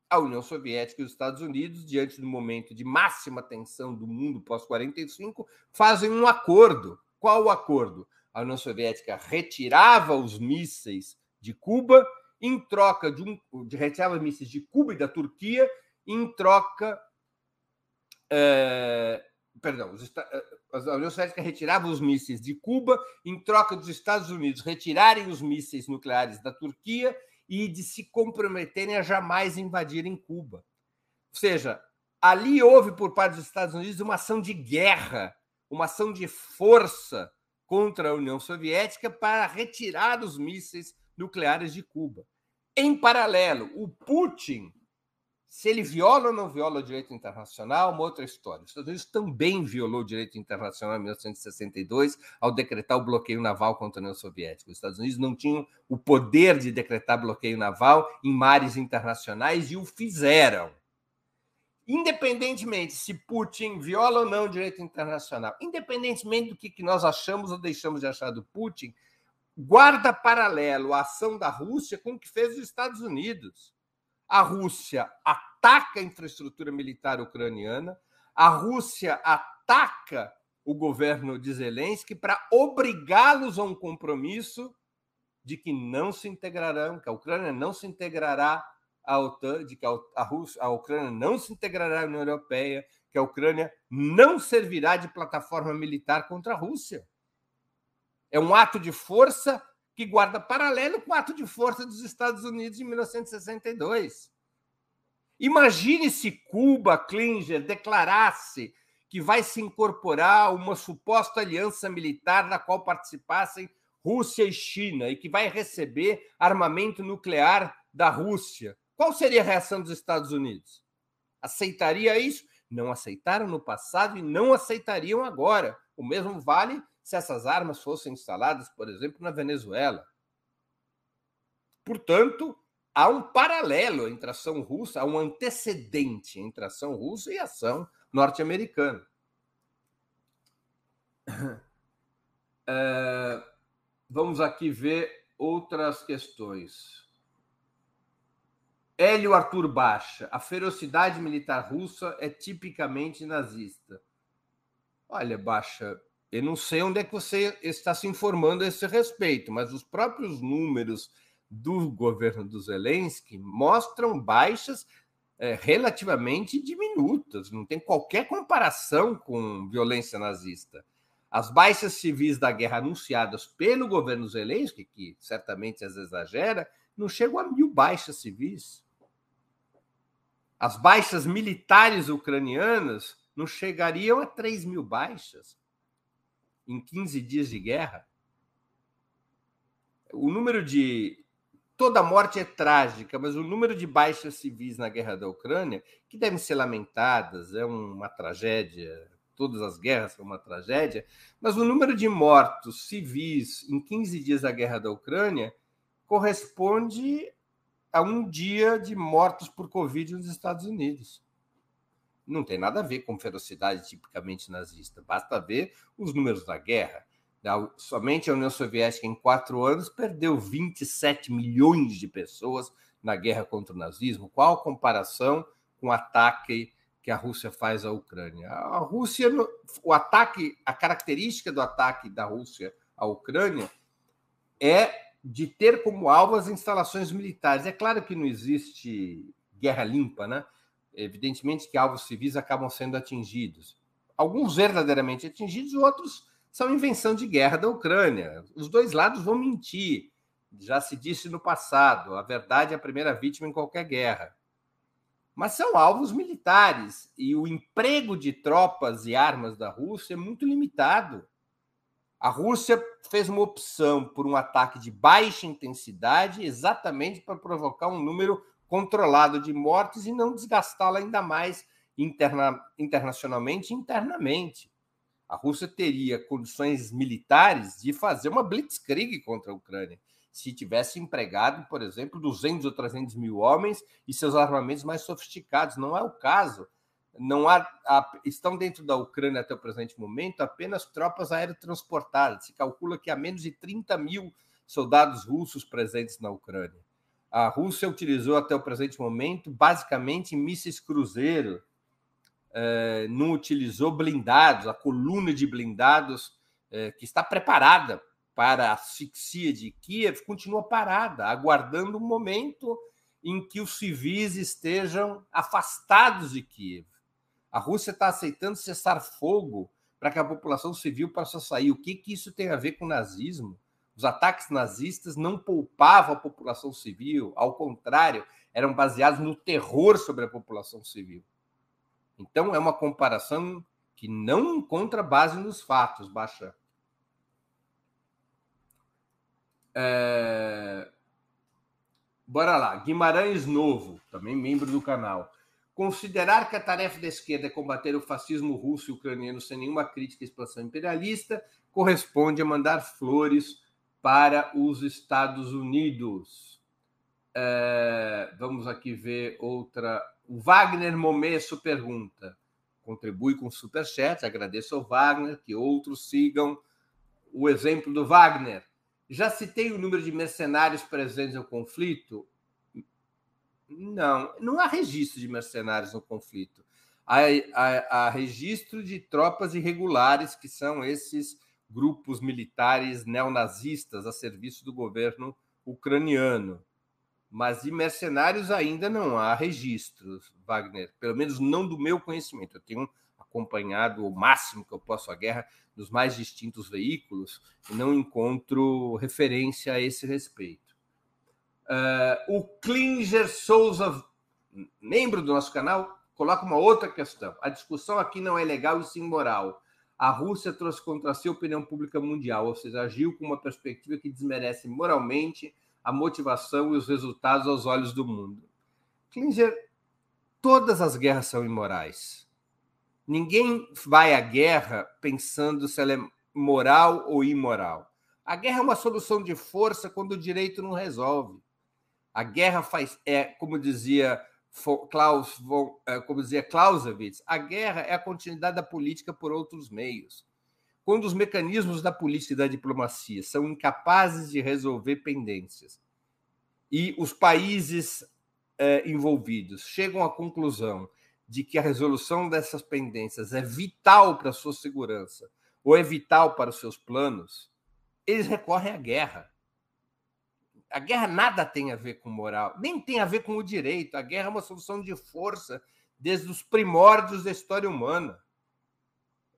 a União Soviética e os Estados Unidos, diante do momento de máxima tensão do mundo pós-45, fazem um acordo. Qual o acordo? A União Soviética retirava os mísseis de Cuba em troca de um de retirava mísseis de Cuba e da Turquia em troca é, perdão, os, eh, a União Soviética retirava os mísseis de Cuba em troca dos Estados Unidos retirarem os mísseis nucleares da Turquia e de se comprometerem a jamais invadirem Cuba. Ou seja, ali houve por parte dos Estados Unidos uma ação de guerra, uma ação de força contra a União Soviética para retirar os mísseis nucleares de Cuba. Em paralelo, o Putin se ele viola ou não viola o direito internacional, uma outra história. Os Estados Unidos também violou o direito internacional em 1962 ao decretar o bloqueio naval contra a União Soviética. Os Estados Unidos não tinham o poder de decretar bloqueio naval em mares internacionais e o fizeram. Independentemente se Putin viola ou não o direito internacional, independentemente do que nós achamos ou deixamos de achar do Putin, guarda paralelo a ação da Rússia com o que fez os Estados Unidos a Rússia ataca a infraestrutura militar ucraniana, a Rússia ataca o governo de Zelensky para obrigá-los a um compromisso de que não se integrarão, que a Ucrânia não se integrará à OTAN, de que a, Rússia, a Ucrânia não se integrará à União Europeia, que a Ucrânia não servirá de plataforma militar contra a Rússia. É um ato de força que guarda paralelo com o ato de força dos Estados Unidos em 1962. Imagine se Cuba, Klinger, declarasse que vai se incorporar uma suposta aliança militar na qual participassem Rússia e China e que vai receber armamento nuclear da Rússia. Qual seria a reação dos Estados Unidos? Aceitaria isso? Não aceitaram no passado e não aceitariam agora. O mesmo vale se essas armas fossem instaladas, por exemplo, na Venezuela. Portanto, há um paralelo entre a ação russa, há um antecedente entre a ação russa e a ação norte-americana. É, vamos aqui ver outras questões. Hélio Arthur Baixa. A ferocidade militar russa é tipicamente nazista. Olha, Baixa, eu não sei onde é que você está se informando a esse respeito, mas os próprios números do governo do Zelensky mostram baixas é, relativamente diminutas, não tem qualquer comparação com violência nazista. As baixas civis da guerra anunciadas pelo governo Zelensky, que certamente as exagera, não chegam a mil baixas civis. As baixas militares ucranianas não chegariam a 3 mil baixas em 15 dias de guerra. O número de. Toda morte é trágica, mas o número de baixas civis na guerra da Ucrânia, que devem ser lamentadas, é uma tragédia, todas as guerras são uma tragédia, mas o número de mortos civis em 15 dias da guerra da Ucrânia corresponde a um dia de mortos por Covid nos Estados Unidos não tem nada a ver com ferocidade tipicamente nazista. Basta ver os números da guerra. Somente a União Soviética, em quatro anos, perdeu 27 milhões de pessoas na guerra contra o nazismo. Qual a comparação com o ataque que a Rússia faz à Ucrânia? A Rússia, o ataque, a característica do ataque da Rússia à Ucrânia é de ter como alvo as instalações militares. É claro que não existe guerra limpa, né? Evidentemente que alvos civis acabam sendo atingidos. Alguns verdadeiramente atingidos, outros são invenção de guerra da Ucrânia. Os dois lados vão mentir. Já se disse no passado, a verdade é a primeira vítima em qualquer guerra. Mas são alvos militares e o emprego de tropas e armas da Rússia é muito limitado. A Rússia fez uma opção por um ataque de baixa intensidade exatamente para provocar um número controlado de mortes e não desgastá-la ainda mais interna, internacionalmente e internamente. A Rússia teria condições militares de fazer uma blitzkrieg contra a Ucrânia, se tivesse empregado, por exemplo, 200 ou 300 mil homens e seus armamentos mais sofisticados. Não é o caso. Não há, há, estão dentro da Ucrânia até o presente momento apenas tropas aerotransportadas. Se calcula que há menos de 30 mil soldados russos presentes na Ucrânia. A Rússia utilizou até o presente momento basicamente mísseis cruzeiro, é, não utilizou blindados, a coluna de blindados é, que está preparada para a asfixia de Kiev continua parada, aguardando um momento em que os civis estejam afastados de Kiev. A Rússia está aceitando cessar fogo para que a população civil possa sair. O que, que isso tem a ver com o nazismo? Os ataques nazistas não poupavam a população civil, ao contrário, eram baseados no terror sobre a população civil. Então, é uma comparação que não encontra base nos fatos, Baixa. É... Bora lá. Guimarães Novo, também membro do canal. Considerar que a tarefa da esquerda é combater o fascismo russo e ucraniano sem nenhuma crítica à expansão imperialista corresponde a mandar flores para os Estados Unidos. É, vamos aqui ver outra. O Wagner Momesso pergunta. Contribui com superchat, agradeço ao Wagner, que outros sigam o exemplo do Wagner. Já citei o número de mercenários presentes no conflito? Não, não há registro de mercenários no conflito. Há, há, há registro de tropas irregulares, que são esses grupos militares neonazistas a serviço do governo ucraniano. Mas de mercenários ainda não há registros, Wagner, pelo menos não do meu conhecimento. Eu tenho acompanhado o máximo que eu posso a guerra nos mais distintos veículos e não encontro referência a esse respeito. Uh, o Klinger Souza, membro do nosso canal, coloca uma outra questão. A discussão aqui não é legal e sim moral a Rússia trouxe contra si a opinião pública mundial, ou seja, agiu com uma perspectiva que desmerece moralmente a motivação e os resultados aos olhos do mundo. Klinger, todas as guerras são imorais. Ninguém vai à guerra pensando se ela é moral ou imoral. A guerra é uma solução de força quando o direito não resolve. A guerra faz, é, como dizia Klaus von, eh, como dizia Clausewitz, a guerra é a continuidade da política por outros meios. Quando os mecanismos da política e da diplomacia são incapazes de resolver pendências e os países eh, envolvidos chegam à conclusão de que a resolução dessas pendências é vital para a sua segurança ou é vital para os seus planos, eles recorrem à guerra. A guerra nada tem a ver com moral, nem tem a ver com o direito. A guerra é uma solução de força desde os primórdios da história humana.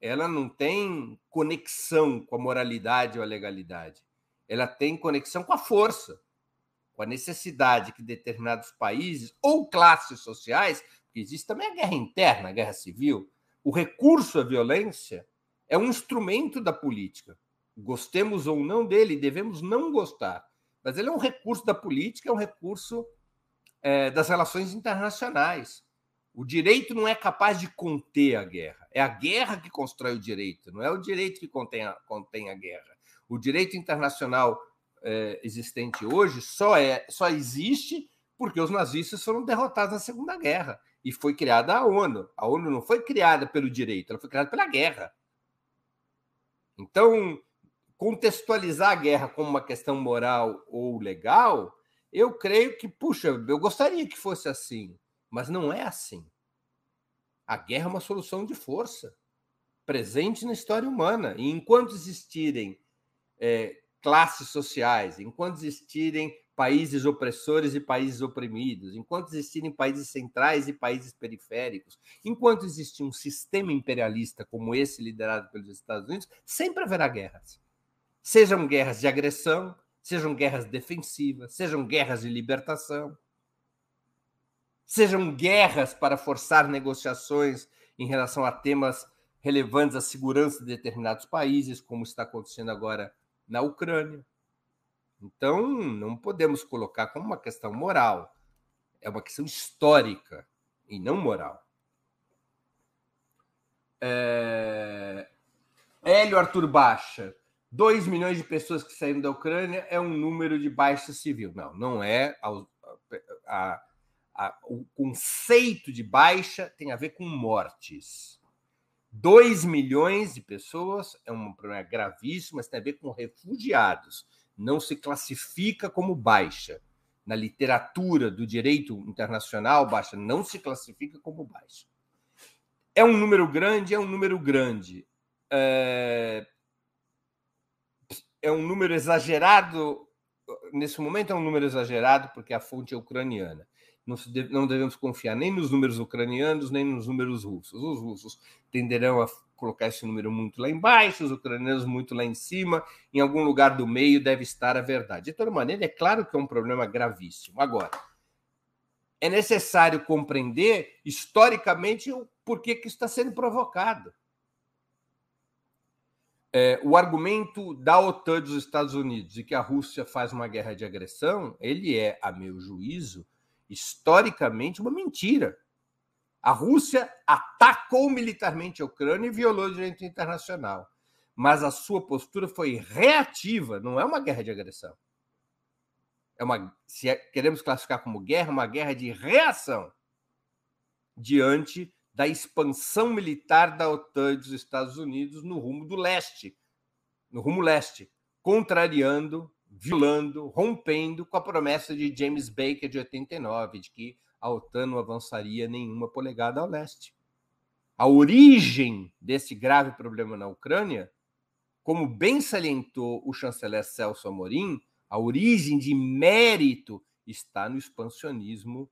Ela não tem conexão com a moralidade ou a legalidade. Ela tem conexão com a força, com a necessidade que determinados países ou classes sociais, porque existe também a guerra interna, a guerra civil, o recurso à violência é um instrumento da política. Gostemos ou não dele, devemos não gostar. Mas ele é um recurso da política, é um recurso é, das relações internacionais. O direito não é capaz de conter a guerra. É a guerra que constrói o direito, não é o direito que contém a, contém a guerra. O direito internacional é, existente hoje só, é, só existe porque os nazistas foram derrotados na Segunda Guerra e foi criada a ONU. A ONU não foi criada pelo direito, ela foi criada pela guerra. Então, contextualizar a guerra como uma questão moral ou legal, eu creio que, puxa, eu gostaria que fosse assim, mas não é assim. A guerra é uma solução de força presente na história humana. E enquanto existirem é, classes sociais, enquanto existirem países opressores e países oprimidos, enquanto existirem países centrais e países periféricos, enquanto existir um sistema imperialista como esse liderado pelos Estados Unidos, sempre haverá guerras. Sejam guerras de agressão, sejam guerras defensivas, sejam guerras de libertação, sejam guerras para forçar negociações em relação a temas relevantes à segurança de determinados países, como está acontecendo agora na Ucrânia. Então, não podemos colocar como uma questão moral, é uma questão histórica e não moral. É... Hélio Arthur Baixa, 2 milhões de pessoas que saíram da Ucrânia é um número de baixa civil. Não, não é. A, a, a, o conceito de baixa tem a ver com mortes. 2 milhões de pessoas é um problema gravíssimo, mas tem a ver com refugiados não se classifica como baixa. Na literatura do direito internacional, baixa não se classifica como baixa. É um número grande, é um número grande. É, é um número exagerado. Nesse momento é um número exagerado, porque a fonte é ucraniana. Não, não devemos confiar nem nos números ucranianos, nem nos números russos. Os russos tenderão a colocar esse número muito lá embaixo, os ucranianos muito lá em cima, em algum lugar do meio deve estar a verdade. De toda maneira, é claro que é um problema gravíssimo. Agora, é necessário compreender historicamente o porquê que está sendo provocado. É, o argumento da OTAN dos Estados Unidos de que a Rússia faz uma guerra de agressão, ele é, a meu juízo, historicamente uma mentira. A Rússia atacou militarmente a Ucrânia e violou o direito internacional. Mas a sua postura foi reativa, não é uma guerra de agressão. É uma, se é, queremos classificar como guerra, uma guerra de reação diante da expansão militar da OTAN e dos Estados Unidos no rumo do leste, no rumo leste, contrariando, violando, rompendo com a promessa de James Baker de 89 de que a OTAN não avançaria nenhuma polegada ao leste. A origem desse grave problema na Ucrânia, como bem salientou o chanceler Celso Amorim, a origem de mérito está no expansionismo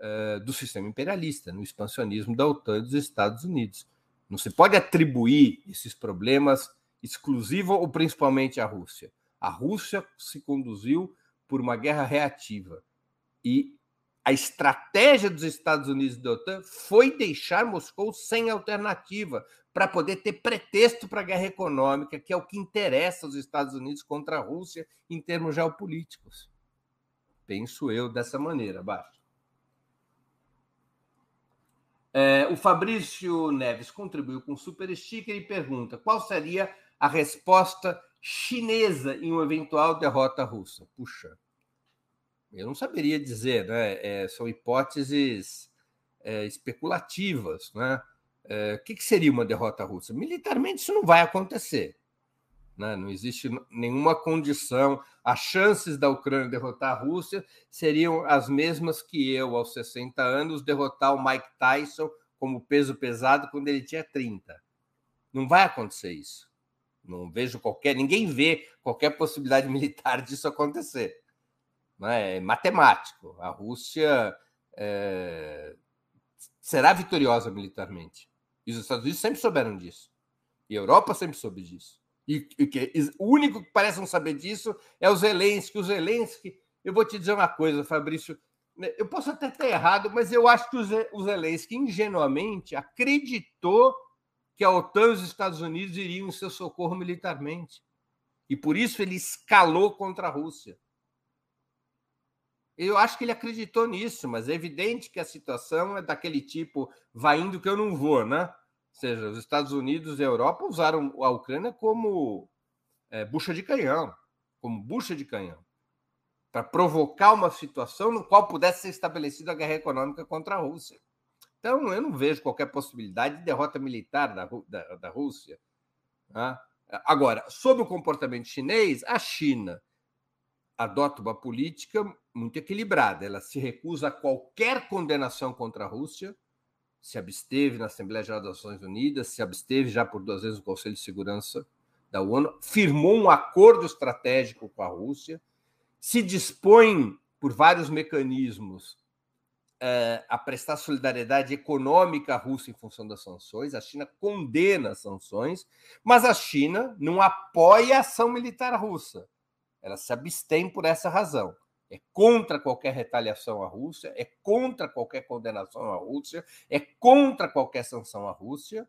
uh, do sistema imperialista, no expansionismo da OTAN e dos Estados Unidos. Não se pode atribuir esses problemas exclusivo ou principalmente à Rússia. A Rússia se conduziu por uma guerra reativa e a estratégia dos Estados Unidos e da OTAN foi deixar Moscou sem alternativa para poder ter pretexto para a guerra econômica, que é o que interessa aos Estados Unidos contra a Rússia em termos geopolíticos. Penso eu dessa maneira, abaixo. É, o Fabrício Neves contribuiu com o super sticker e pergunta: qual seria a resposta chinesa em uma eventual derrota russa? Puxa, eu não saberia dizer, né? É, são hipóteses é, especulativas, né? É, o que, que, seria uma derrota russa? Militarmente isso não vai acontecer. Né? Não existe nenhuma condição. As chances da Ucrânia derrotar a Rússia seriam as mesmas que eu, aos 60 anos, derrotar o Mike Tyson como peso pesado quando ele tinha 30. Não vai acontecer isso. Não vejo qualquer, ninguém vê qualquer possibilidade militar disso acontecer. É? é matemático. A Rússia é, será vitoriosa militarmente. E os Estados Unidos sempre souberam disso. E a Europa sempre soube disso. E, e que, o único que parece não saber disso é o Zelensky. O Zelensky, eu vou te dizer uma coisa, Fabrício. Né, eu posso até estar errado, mas eu acho que o Zelensky ingenuamente acreditou que a OTAN e os Estados Unidos iriam em seu socorro militarmente. E por isso ele escalou contra a Rússia. Eu acho que ele acreditou nisso, mas é evidente que a situação é daquele tipo, vai indo que eu não vou, né? Seja, os Estados Unidos e a Europa usaram a Ucrânia como é, bucha de canhão, como bucha de canhão, para provocar uma situação no qual pudesse ser estabelecida a guerra econômica contra a Rússia. Então, eu não vejo qualquer possibilidade de derrota militar da, da, da Rússia. Né? Agora, sobre o comportamento chinês, a China adota uma política muito equilibrada. Ela se recusa a qualquer condenação contra a Rússia, se absteve na Assembleia Geral das Nações Unidas, se absteve já por duas vezes no Conselho de Segurança da ONU, firmou um acordo estratégico com a Rússia, se dispõe por vários mecanismos é, a prestar solidariedade econômica à Rússia em função das sanções. A China condena as sanções, mas a China não apoia a ação militar russa. Ela se abstém por essa razão. É contra qualquer retaliação à Rússia, é contra qualquer condenação à Rússia, é contra qualquer sanção à Rússia,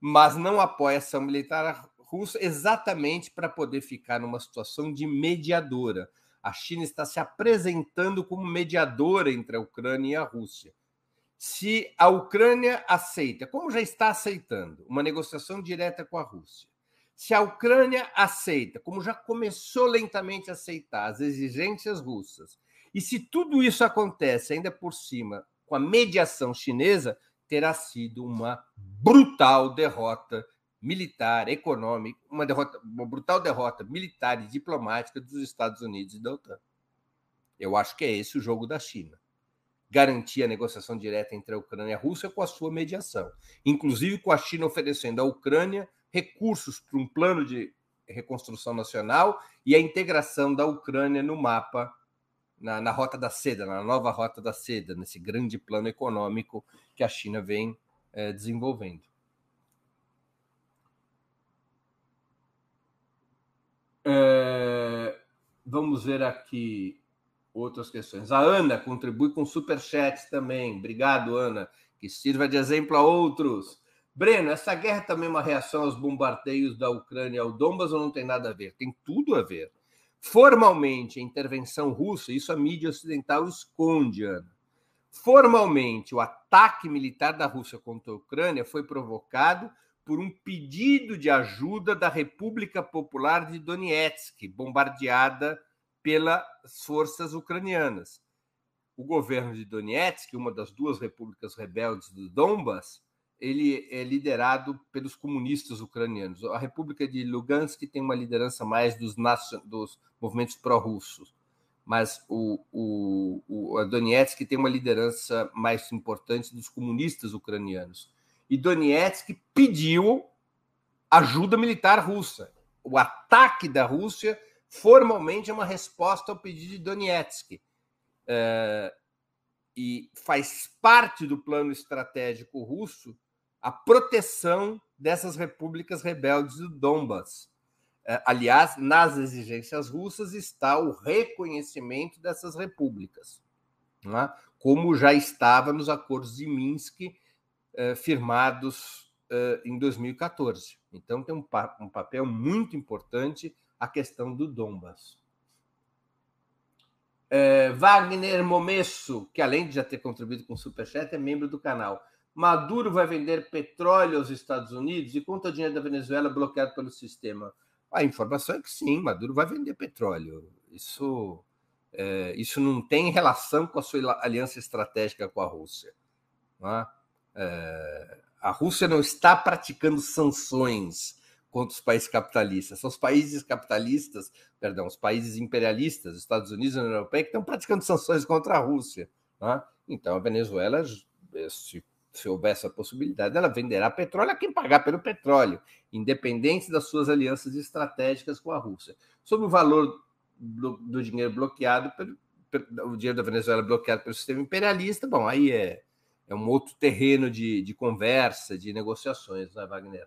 mas não apoia a ação militar russa exatamente para poder ficar numa situação de mediadora. A China está se apresentando como mediadora entre a Ucrânia e a Rússia. Se a Ucrânia aceita, como já está aceitando, uma negociação direta com a Rússia, se a Ucrânia aceita, como já começou lentamente a aceitar, as exigências russas, e se tudo isso acontece ainda por cima com a mediação chinesa, terá sido uma brutal derrota militar, econômica, uma derrota, uma brutal derrota militar e diplomática dos Estados Unidos e da OTAN. Eu acho que é esse o jogo da China. Garantir a negociação direta entre a Ucrânia e a Rússia com a sua mediação, inclusive com a China oferecendo à Ucrânia recursos para um plano de reconstrução nacional e a integração da Ucrânia no mapa, na, na Rota da Seda, na nova Rota da Seda, nesse grande plano econômico que a China vem é, desenvolvendo. É, vamos ver aqui outras questões. A Ana contribui com superchat também. Obrigado, Ana. Que sirva de exemplo a outros. Breno, essa guerra também é uma reação aos bombardeios da Ucrânia ao Donbas ou não tem nada a ver? Tem tudo a ver. Formalmente, a intervenção russa, isso a mídia ocidental esconde, Ana. Formalmente, o ataque militar da Rússia contra a Ucrânia foi provocado por um pedido de ajuda da República Popular de Donetsk, bombardeada pelas forças ucranianas. O governo de Donetsk, uma das duas repúblicas rebeldes do Donbas, ele é liderado pelos comunistas ucranianos. A República de Lugansk tem uma liderança mais dos, dos movimentos pró-russos, mas o, o, o, Donetsk tem uma liderança mais importante dos comunistas ucranianos. E Donetsk pediu ajuda militar russa. O ataque da Rússia formalmente é uma resposta ao pedido de Donetsk. É, e faz parte do plano estratégico russo a proteção dessas repúblicas rebeldes do Donbas. É, aliás, nas exigências russas está o reconhecimento dessas repúblicas, é? como já estava nos acordos de Minsk eh, firmados eh, em 2014. Então, tem um, pa um papel muito importante a questão do Donbas. É, Wagner Momesso, que além de já ter contribuído com o Superchat, é membro do canal. Maduro vai vender petróleo aos Estados Unidos e conta dinheiro da Venezuela bloqueado pelo sistema. A informação é que sim, Maduro vai vender petróleo. Isso, é, isso não tem relação com a sua aliança estratégica com a Rússia. É? É, a Rússia não está praticando sanções contra os países capitalistas. São os países capitalistas, perdão, os países imperialistas, Estados Unidos e União Europeia, que estão praticando sanções contra a Rússia. É? Então, a Venezuela se se houver essa possibilidade, ela venderá petróleo a quem pagar pelo petróleo, independente das suas alianças estratégicas com a Rússia. Sobre o valor do, do dinheiro bloqueado, pelo, pelo, o dinheiro da Venezuela bloqueado pelo sistema imperialista, bom, aí é, é um outro terreno de, de conversa, de negociações, né, Wagner?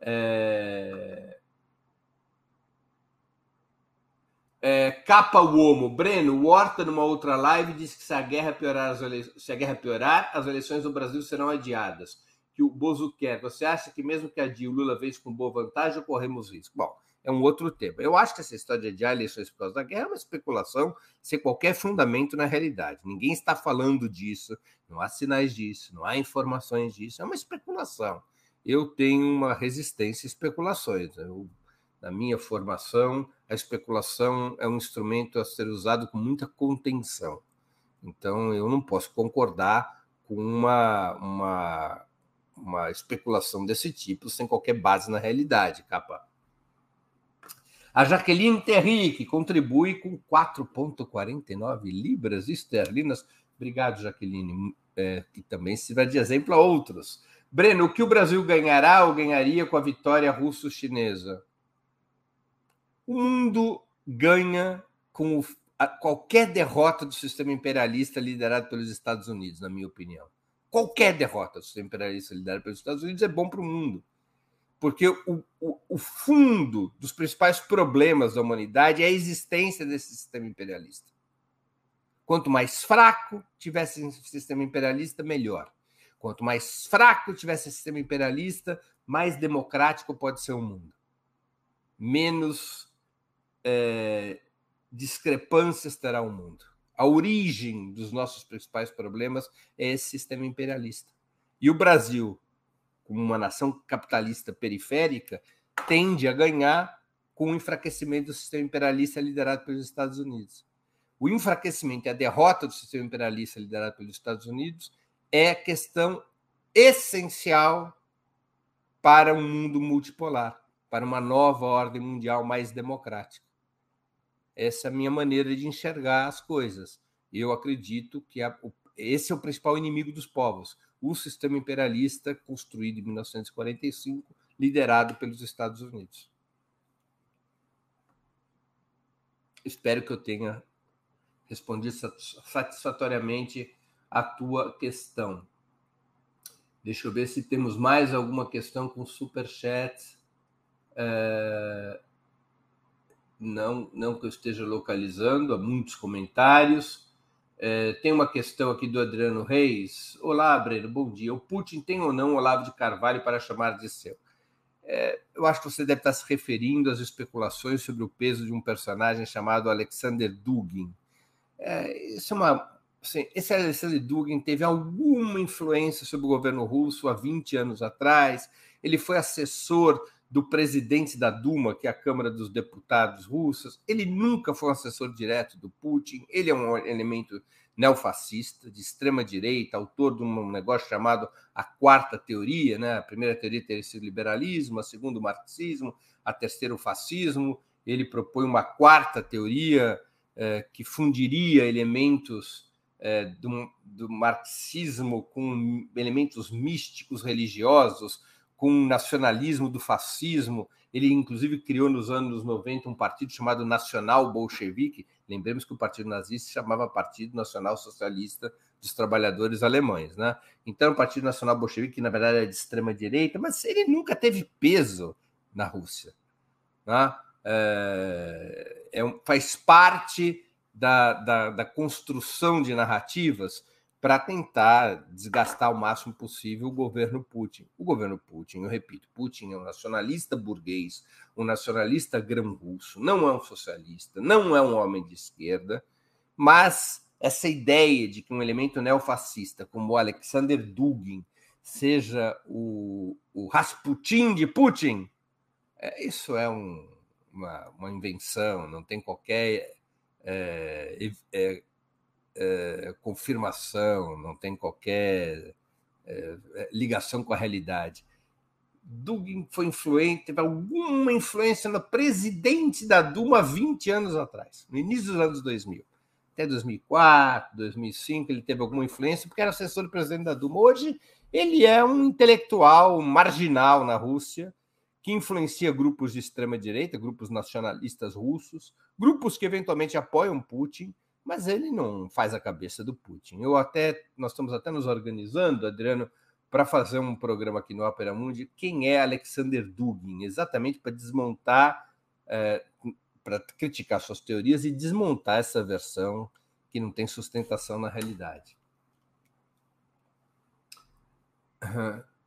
É... É, capa Uomo, Breno, Horta, numa outra live, disse que se a guerra piorar, as ele... se a guerra piorar, as eleições no Brasil serão adiadas. Que o Bozo quer. Você acha que mesmo que a o Lula vence com boa vantagem, corremos risco? Bom, é um outro tema. Eu acho que essa história de adiar eleições por causa da guerra é uma especulação sem qualquer fundamento na realidade. Ninguém está falando disso, não há sinais disso, não há informações disso, é uma especulação. Eu tenho uma resistência a especulações. Eu na minha formação, a especulação é um instrumento a ser usado com muita contenção. Então, eu não posso concordar com uma, uma, uma especulação desse tipo sem qualquer base na realidade, capa. A Jaqueline Terry, que contribui com 4,49 libras esterlinas. Obrigado, Jaqueline, é, que também sirva de exemplo a outros. Breno, o que o Brasil ganhará ou ganharia com a vitória russo-chinesa? O mundo ganha com o, a, qualquer derrota do sistema imperialista liderado pelos Estados Unidos, na minha opinião. Qualquer derrota do sistema imperialista liderado pelos Estados Unidos é bom para o mundo. Porque o, o, o fundo dos principais problemas da humanidade é a existência desse sistema imperialista. Quanto mais fraco tivesse esse sistema imperialista, melhor. Quanto mais fraco tivesse esse sistema imperialista, mais democrático pode ser o mundo. Menos é, discrepâncias terá o mundo. A origem dos nossos principais problemas é esse sistema imperialista. E o Brasil, como uma nação capitalista periférica, tende a ganhar com o enfraquecimento do sistema imperialista liderado pelos Estados Unidos. O enfraquecimento e a derrota do sistema imperialista liderado pelos Estados Unidos é questão essencial para um mundo multipolar, para uma nova ordem mundial mais democrática. Essa é a minha maneira de enxergar as coisas. Eu acredito que a, esse é o principal inimigo dos povos, o sistema imperialista construído em 1945, liderado pelos Estados Unidos. Espero que eu tenha respondido satisfatoriamente a tua questão. Deixa eu ver se temos mais alguma questão com superchat. É não, não que eu esteja localizando, há muitos comentários. É, tem uma questão aqui do Adriano Reis. Olá, Breno, bom dia. O Putin tem ou não Olavo de Carvalho para chamar de seu? É, eu acho que você deve estar se referindo às especulações sobre o peso de um personagem chamado Alexander Dugin. É, isso é uma, assim, esse Alexander Dugin teve alguma influência sobre o governo russo há 20 anos atrás. Ele foi assessor do presidente da Duma, que é a Câmara dos Deputados russas. Ele nunca foi um assessor direto do Putin. Ele é um elemento neofascista, de extrema direita, autor de um negócio chamado a quarta teoria, né? A primeira teoria teria sido liberalismo, a segunda o marxismo, a terceira o fascismo. Ele propõe uma quarta teoria eh, que fundiria elementos eh, do, do marxismo com elementos místicos religiosos, com o nacionalismo do fascismo. Ele, inclusive, criou nos anos 90 um partido chamado Nacional Bolchevique. Lembremos que o Partido Nazista se chamava Partido Nacional Socialista dos Trabalhadores Alemães. Né? Então, o Partido Nacional Bolchevique, que na verdade é de extrema-direita, mas ele nunca teve peso na Rússia. Né? É, é, faz parte da, da, da construção de narrativas para tentar desgastar o máximo possível o governo Putin. O governo Putin, eu repito, Putin é um nacionalista burguês, um nacionalista grão-russo, não é um socialista, não é um homem de esquerda, mas essa ideia de que um elemento neofascista como o Alexander Dugin seja o, o Rasputin de Putin, é, isso é um, uma, uma, invenção, não tem qualquer é, é, é, confirmação, não tem qualquer é, ligação com a realidade. Dugin foi influente, teve alguma influência no presidente da Duma 20 anos atrás, no início dos anos 2000. até 2004, 2005, ele teve alguma influência, porque era assessor do presidente da Duma. Hoje, ele é um intelectual marginal na Rússia, que influencia grupos de extrema-direita, grupos nacionalistas russos, grupos que eventualmente apoiam Putin, mas ele não faz a cabeça do Putin. Eu até, nós estamos até nos organizando, Adriano, para fazer um programa aqui no Opera Mundi, quem é Alexander Dugin, exatamente para desmontar, é, para criticar suas teorias e desmontar essa versão que não tem sustentação na realidade.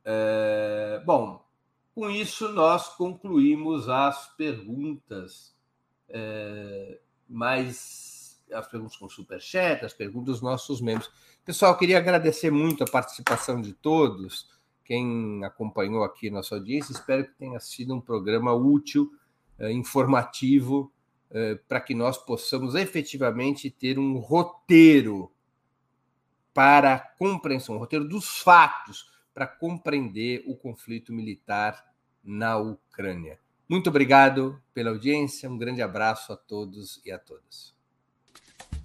É, bom, com isso nós concluímos as perguntas é, mais as perguntas com superchat, as perguntas dos nossos membros. Pessoal, queria agradecer muito a participação de todos, quem acompanhou aqui nossa audiência. Espero que tenha sido um programa útil, eh, informativo, eh, para que nós possamos efetivamente ter um roteiro para a compreensão, um roteiro dos fatos para compreender o conflito militar na Ucrânia. Muito obrigado pela audiência, um grande abraço a todos e a todas.